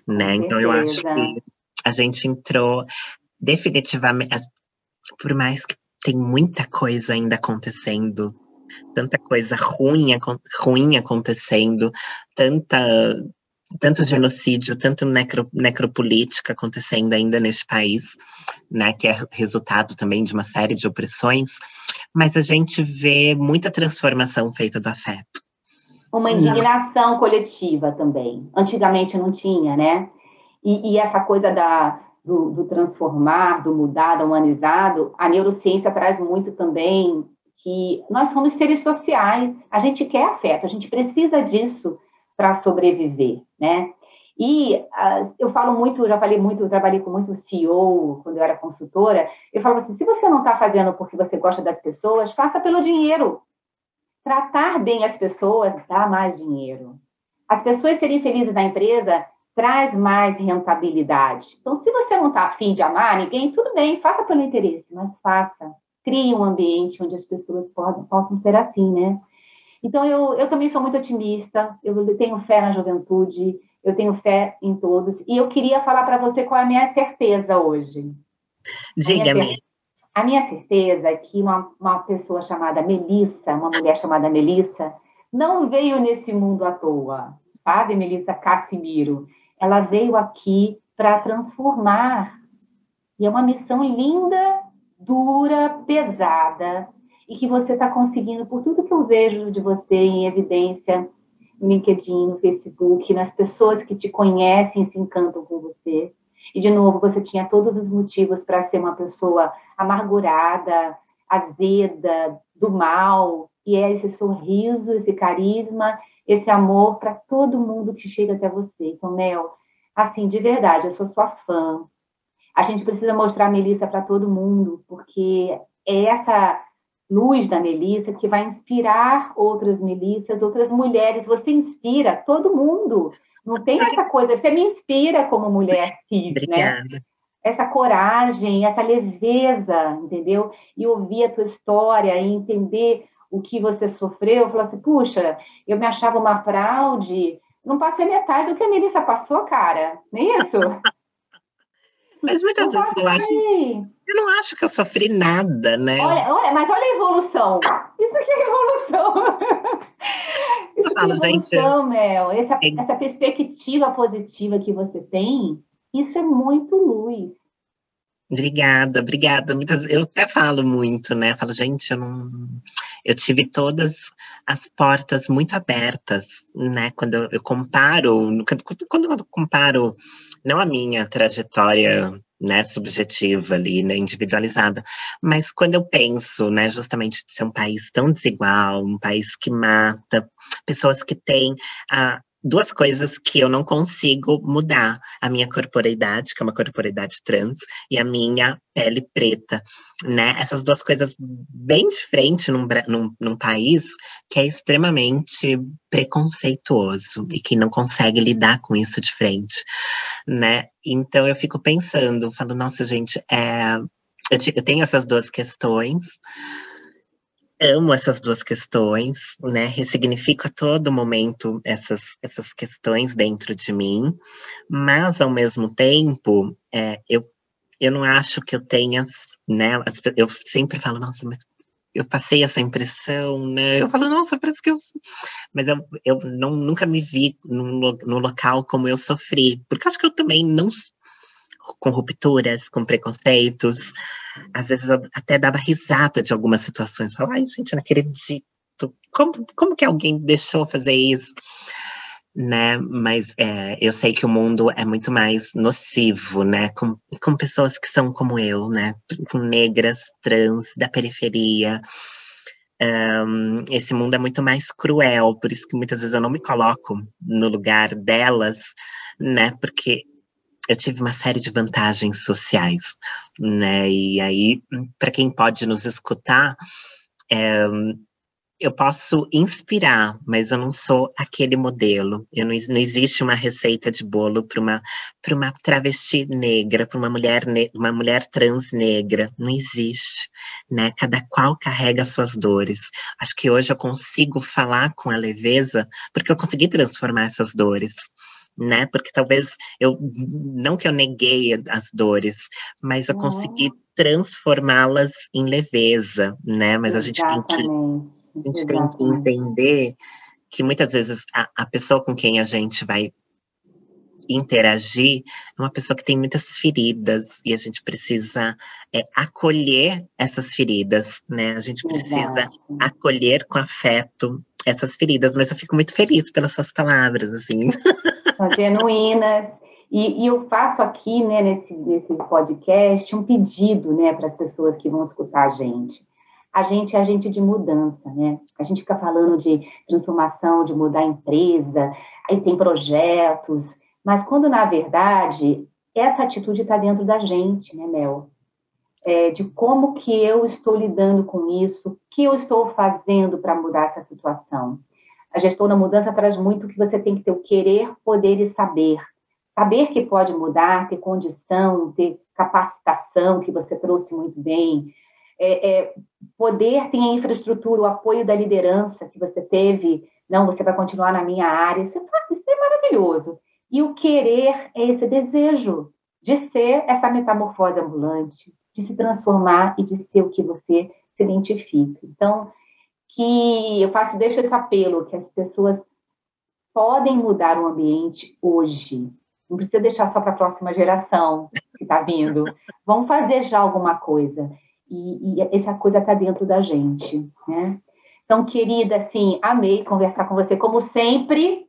né? Então eu acho que a gente entrou definitivamente, por mais que tem muita coisa ainda acontecendo, tanta coisa ruim, ruim acontecendo, tanta tanto genocídio, tanto necro, necropolítica acontecendo ainda neste país, né, que é resultado também de uma série de opressões, mas a gente vê muita transformação feita do afeto. Uma indignação coletiva também. Antigamente não tinha, né? E, e essa coisa da, do, do, transformar, do mudar, do humanizado, a neurociência traz muito também que nós somos seres sociais, a gente quer afeto, a gente precisa disso para sobreviver, né? E uh, eu falo muito, já falei muito, eu trabalhei com muito CEO quando eu era consultora. Eu falo assim: se você não está fazendo porque você gosta das pessoas, faça pelo dinheiro. Tratar bem as pessoas dá mais dinheiro. As pessoas serem felizes na empresa traz mais rentabilidade. Então, se você não está afim de amar ninguém, tudo bem, faça pelo interesse, mas faça. Crie um ambiente onde as pessoas podem, possam ser assim, né? Então, eu, eu também sou muito otimista, eu tenho fé na juventude, eu tenho fé em todos, e eu queria falar para você qual é a minha certeza hoje. Diga-me. A minha certeza é que uma, uma pessoa chamada Melissa, uma mulher chamada Melissa, não veio nesse mundo à toa, sabe, Melissa Cassimiro? Ela veio aqui para transformar. E é uma missão linda, dura, pesada, e que você está conseguindo, por tudo que eu vejo de você em evidência, no LinkedIn, no Facebook, nas pessoas que te conhecem e se encantam com você. E, de novo, você tinha todos os motivos para ser uma pessoa amargurada, azeda, do mal, e é esse sorriso, esse carisma esse amor para todo mundo que chega até você. Então, Mel, assim, de verdade, eu sou sua fã. A gente precisa mostrar a Melissa para todo mundo, porque é essa luz da Melissa que vai inspirar outras Melissas, outras mulheres. Você inspira todo mundo. Não tem essa coisa, você me inspira como mulher cis, né? Essa coragem, essa leveza, entendeu? E ouvir a tua história e entender o que você sofreu, falou assim, puxa, eu me achava uma fraude, não passei metade do que a Melissa passou, cara, nem isso. <laughs> Mas muitas vezes eu acho. Eu não acho que eu sofri nada, né? Olha, olha, mas olha a evolução. Isso aqui é <laughs> evolução. Isso falo, é evolução, gente, Mel. Essa, é... essa perspectiva positiva que você tem, isso é muito luz. Obrigada, obrigada. Muitas, eu até falo muito, né? Falo, gente, eu não eu tive todas as portas muito abertas, né? Quando eu, comparo, quando eu comparo, não a minha trajetória né, subjetiva ali, né, individualizada. Mas quando eu penso, né, justamente de ser um país tão desigual, um país que mata, pessoas que têm a, duas coisas que eu não consigo mudar: a minha corporeidade, que é uma corporeidade trans, e a minha pele preta, né? Essas duas coisas bem diferentes num, num, num país que é extremamente preconceituoso e que não consegue lidar com isso de frente, né? Então eu fico pensando, falo, nossa, gente, é, eu tenho essas duas questões, amo essas duas questões, né? Ressignifico a todo momento essas, essas questões dentro de mim, mas ao mesmo tempo, é, eu, eu não acho que eu tenha, né? Eu sempre falo, nossa, mas eu passei essa impressão, né? Eu falo, nossa, parece que eu. Mas eu, eu não, nunca me vi no, no local como eu sofri, porque acho que eu também não. com rupturas, com preconceitos, às vezes até dava risada de algumas situações. Falava, ai, gente, não acredito. Como, como que alguém deixou fazer isso? né? Mas é, eu sei que o mundo é muito mais nocivo, né? Com, com pessoas que são como eu, né? Com negras, trans, da periferia. Um, esse mundo é muito mais cruel, por isso que muitas vezes eu não me coloco no lugar delas, né? Porque eu tive uma série de vantagens sociais, né? E aí, para quem pode nos escutar, é, eu posso inspirar, mas eu não sou aquele modelo. Eu não, não existe uma receita de bolo para uma, uma travesti negra, para uma mulher, uma mulher trans negra. Não existe, né? Cada qual carrega suas dores. Acho que hoje eu consigo falar com a leveza porque eu consegui transformar essas dores. Né? Porque talvez eu não que eu neguei as dores, mas eu consegui transformá-las em leveza, né? Mas Exatamente. a gente tem que a gente tem que entender que muitas vezes a, a pessoa com quem a gente vai interagir é uma pessoa que tem muitas feridas e a gente precisa é, acolher essas feridas, né? A gente precisa Exato. acolher com afeto essas feridas, mas eu fico muito feliz pelas suas palavras, assim. <laughs> São genuínas. E, e, eu faço aqui, né, nesse, nesse podcast, um pedido, né, para as pessoas que vão escutar a gente a gente é agente de mudança, né? A gente fica falando de transformação, de mudar a empresa, aí tem projetos, mas quando na verdade essa atitude está dentro da gente, né, Mel? É, de como que eu estou lidando com isso, o que eu estou fazendo para mudar essa situação. A gestão da mudança traz muito que você tem que ter o querer, poder e saber. Saber que pode mudar, ter condição, ter capacitação, que você trouxe muito bem, é, é, poder tem a infraestrutura, o apoio da liderança que você teve, não, você vai continuar na minha área, isso é, isso é maravilhoso. E o querer é esse desejo de ser essa metamorfose ambulante, de se transformar e de ser o que você se identifica. Então, que eu faço, deixo esse apelo, que as pessoas podem mudar o ambiente hoje. Não precisa deixar só para a próxima geração que está vindo. Vamos fazer já alguma coisa e, e essa coisa está dentro da gente, né? Então, querida, assim, amei conversar com você, como sempre,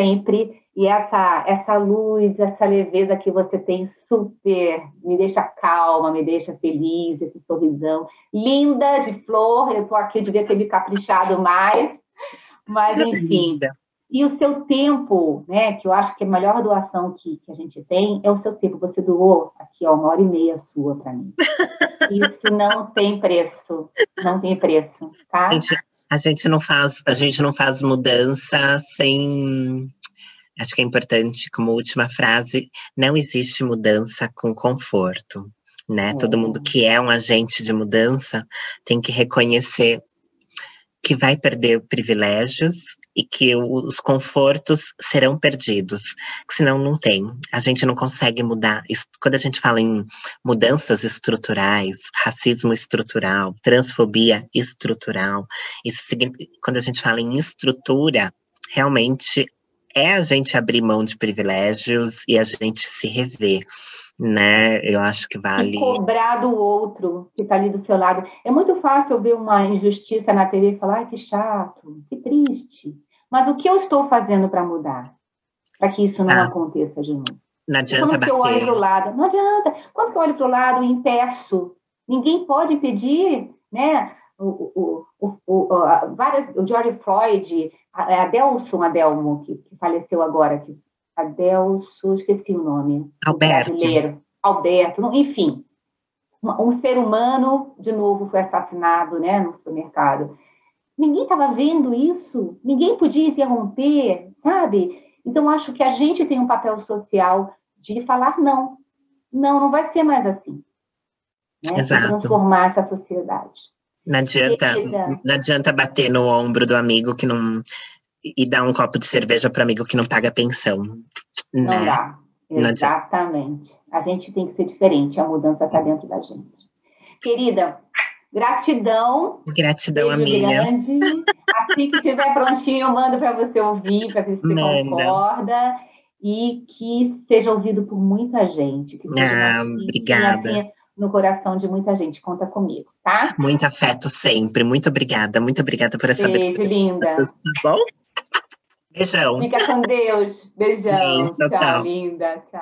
sempre. E essa, essa luz, essa leveza que você tem, super, me deixa calma, me deixa feliz, esse sorrisão. Linda de flor, eu estou aqui, devia ter me caprichado mais. Mas, enfim, e o seu tempo, né, que eu acho que a melhor doação que, que a gente tem é o seu tempo. Você doou aqui, ó, uma hora e meia sua para mim. <laughs> Isso não tem preço, não tem preço, tá? Gente, a gente não faz, a gente não faz mudança sem acho que é importante, como última frase, não existe mudança com conforto, né? É. Todo mundo que é um agente de mudança tem que reconhecer que vai perder privilégios e que os confortos serão perdidos, senão não tem. A gente não consegue mudar. Quando a gente fala em mudanças estruturais, racismo estrutural, transfobia estrutural, isso quando a gente fala em estrutura, realmente é a gente abrir mão de privilégios e a gente se rever né? Eu acho que vale. E cobrar do outro que está ali do seu lado. É muito fácil ver uma injustiça na TV e falar, ai, que chato, que triste. Mas o que eu estou fazendo para mudar? Para que isso não ah, aconteça de novo. Não adianta Quando bater. eu olho para o lado, não adianta. Quando eu olho para o lado e impeço, ninguém pode impedir, né? O, o, o, o, várias, o George Floyd, a, a Delson Adelmo, que, que faleceu agora, que Adelso, esqueci o nome. Alberto. Brasileiro. Alberto, enfim. Um ser humano, de novo, foi assassinado né, no supermercado. Ninguém estava vendo isso, ninguém podia interromper, sabe? Então, acho que a gente tem um papel social de falar não. Não, não vai ser mais assim. Né? Exato. Transformar essa sociedade. Não adianta, não adianta bater no ombro do amigo que não e dar um copo de cerveja para amigo que não paga pensão. Não né? dá. Exatamente. a gente tem que ser diferente, a mudança está dentro da gente. Querida, Gratidão. Gratidão a minha. Grande. Assim que estiver prontinho, eu mando para você ouvir, para ver se você concorda. E que seja ouvido por muita gente. Que ah, obrigada. Assim, no coração de muita gente. Conta comigo, tá? Muito afeto sempre. Muito obrigada. Muito obrigada por essa Beijo, abertura. linda. Tá bom? Beijão. Fica com Deus. Beijão. Beijo, tchau, tchau, linda. Tchau.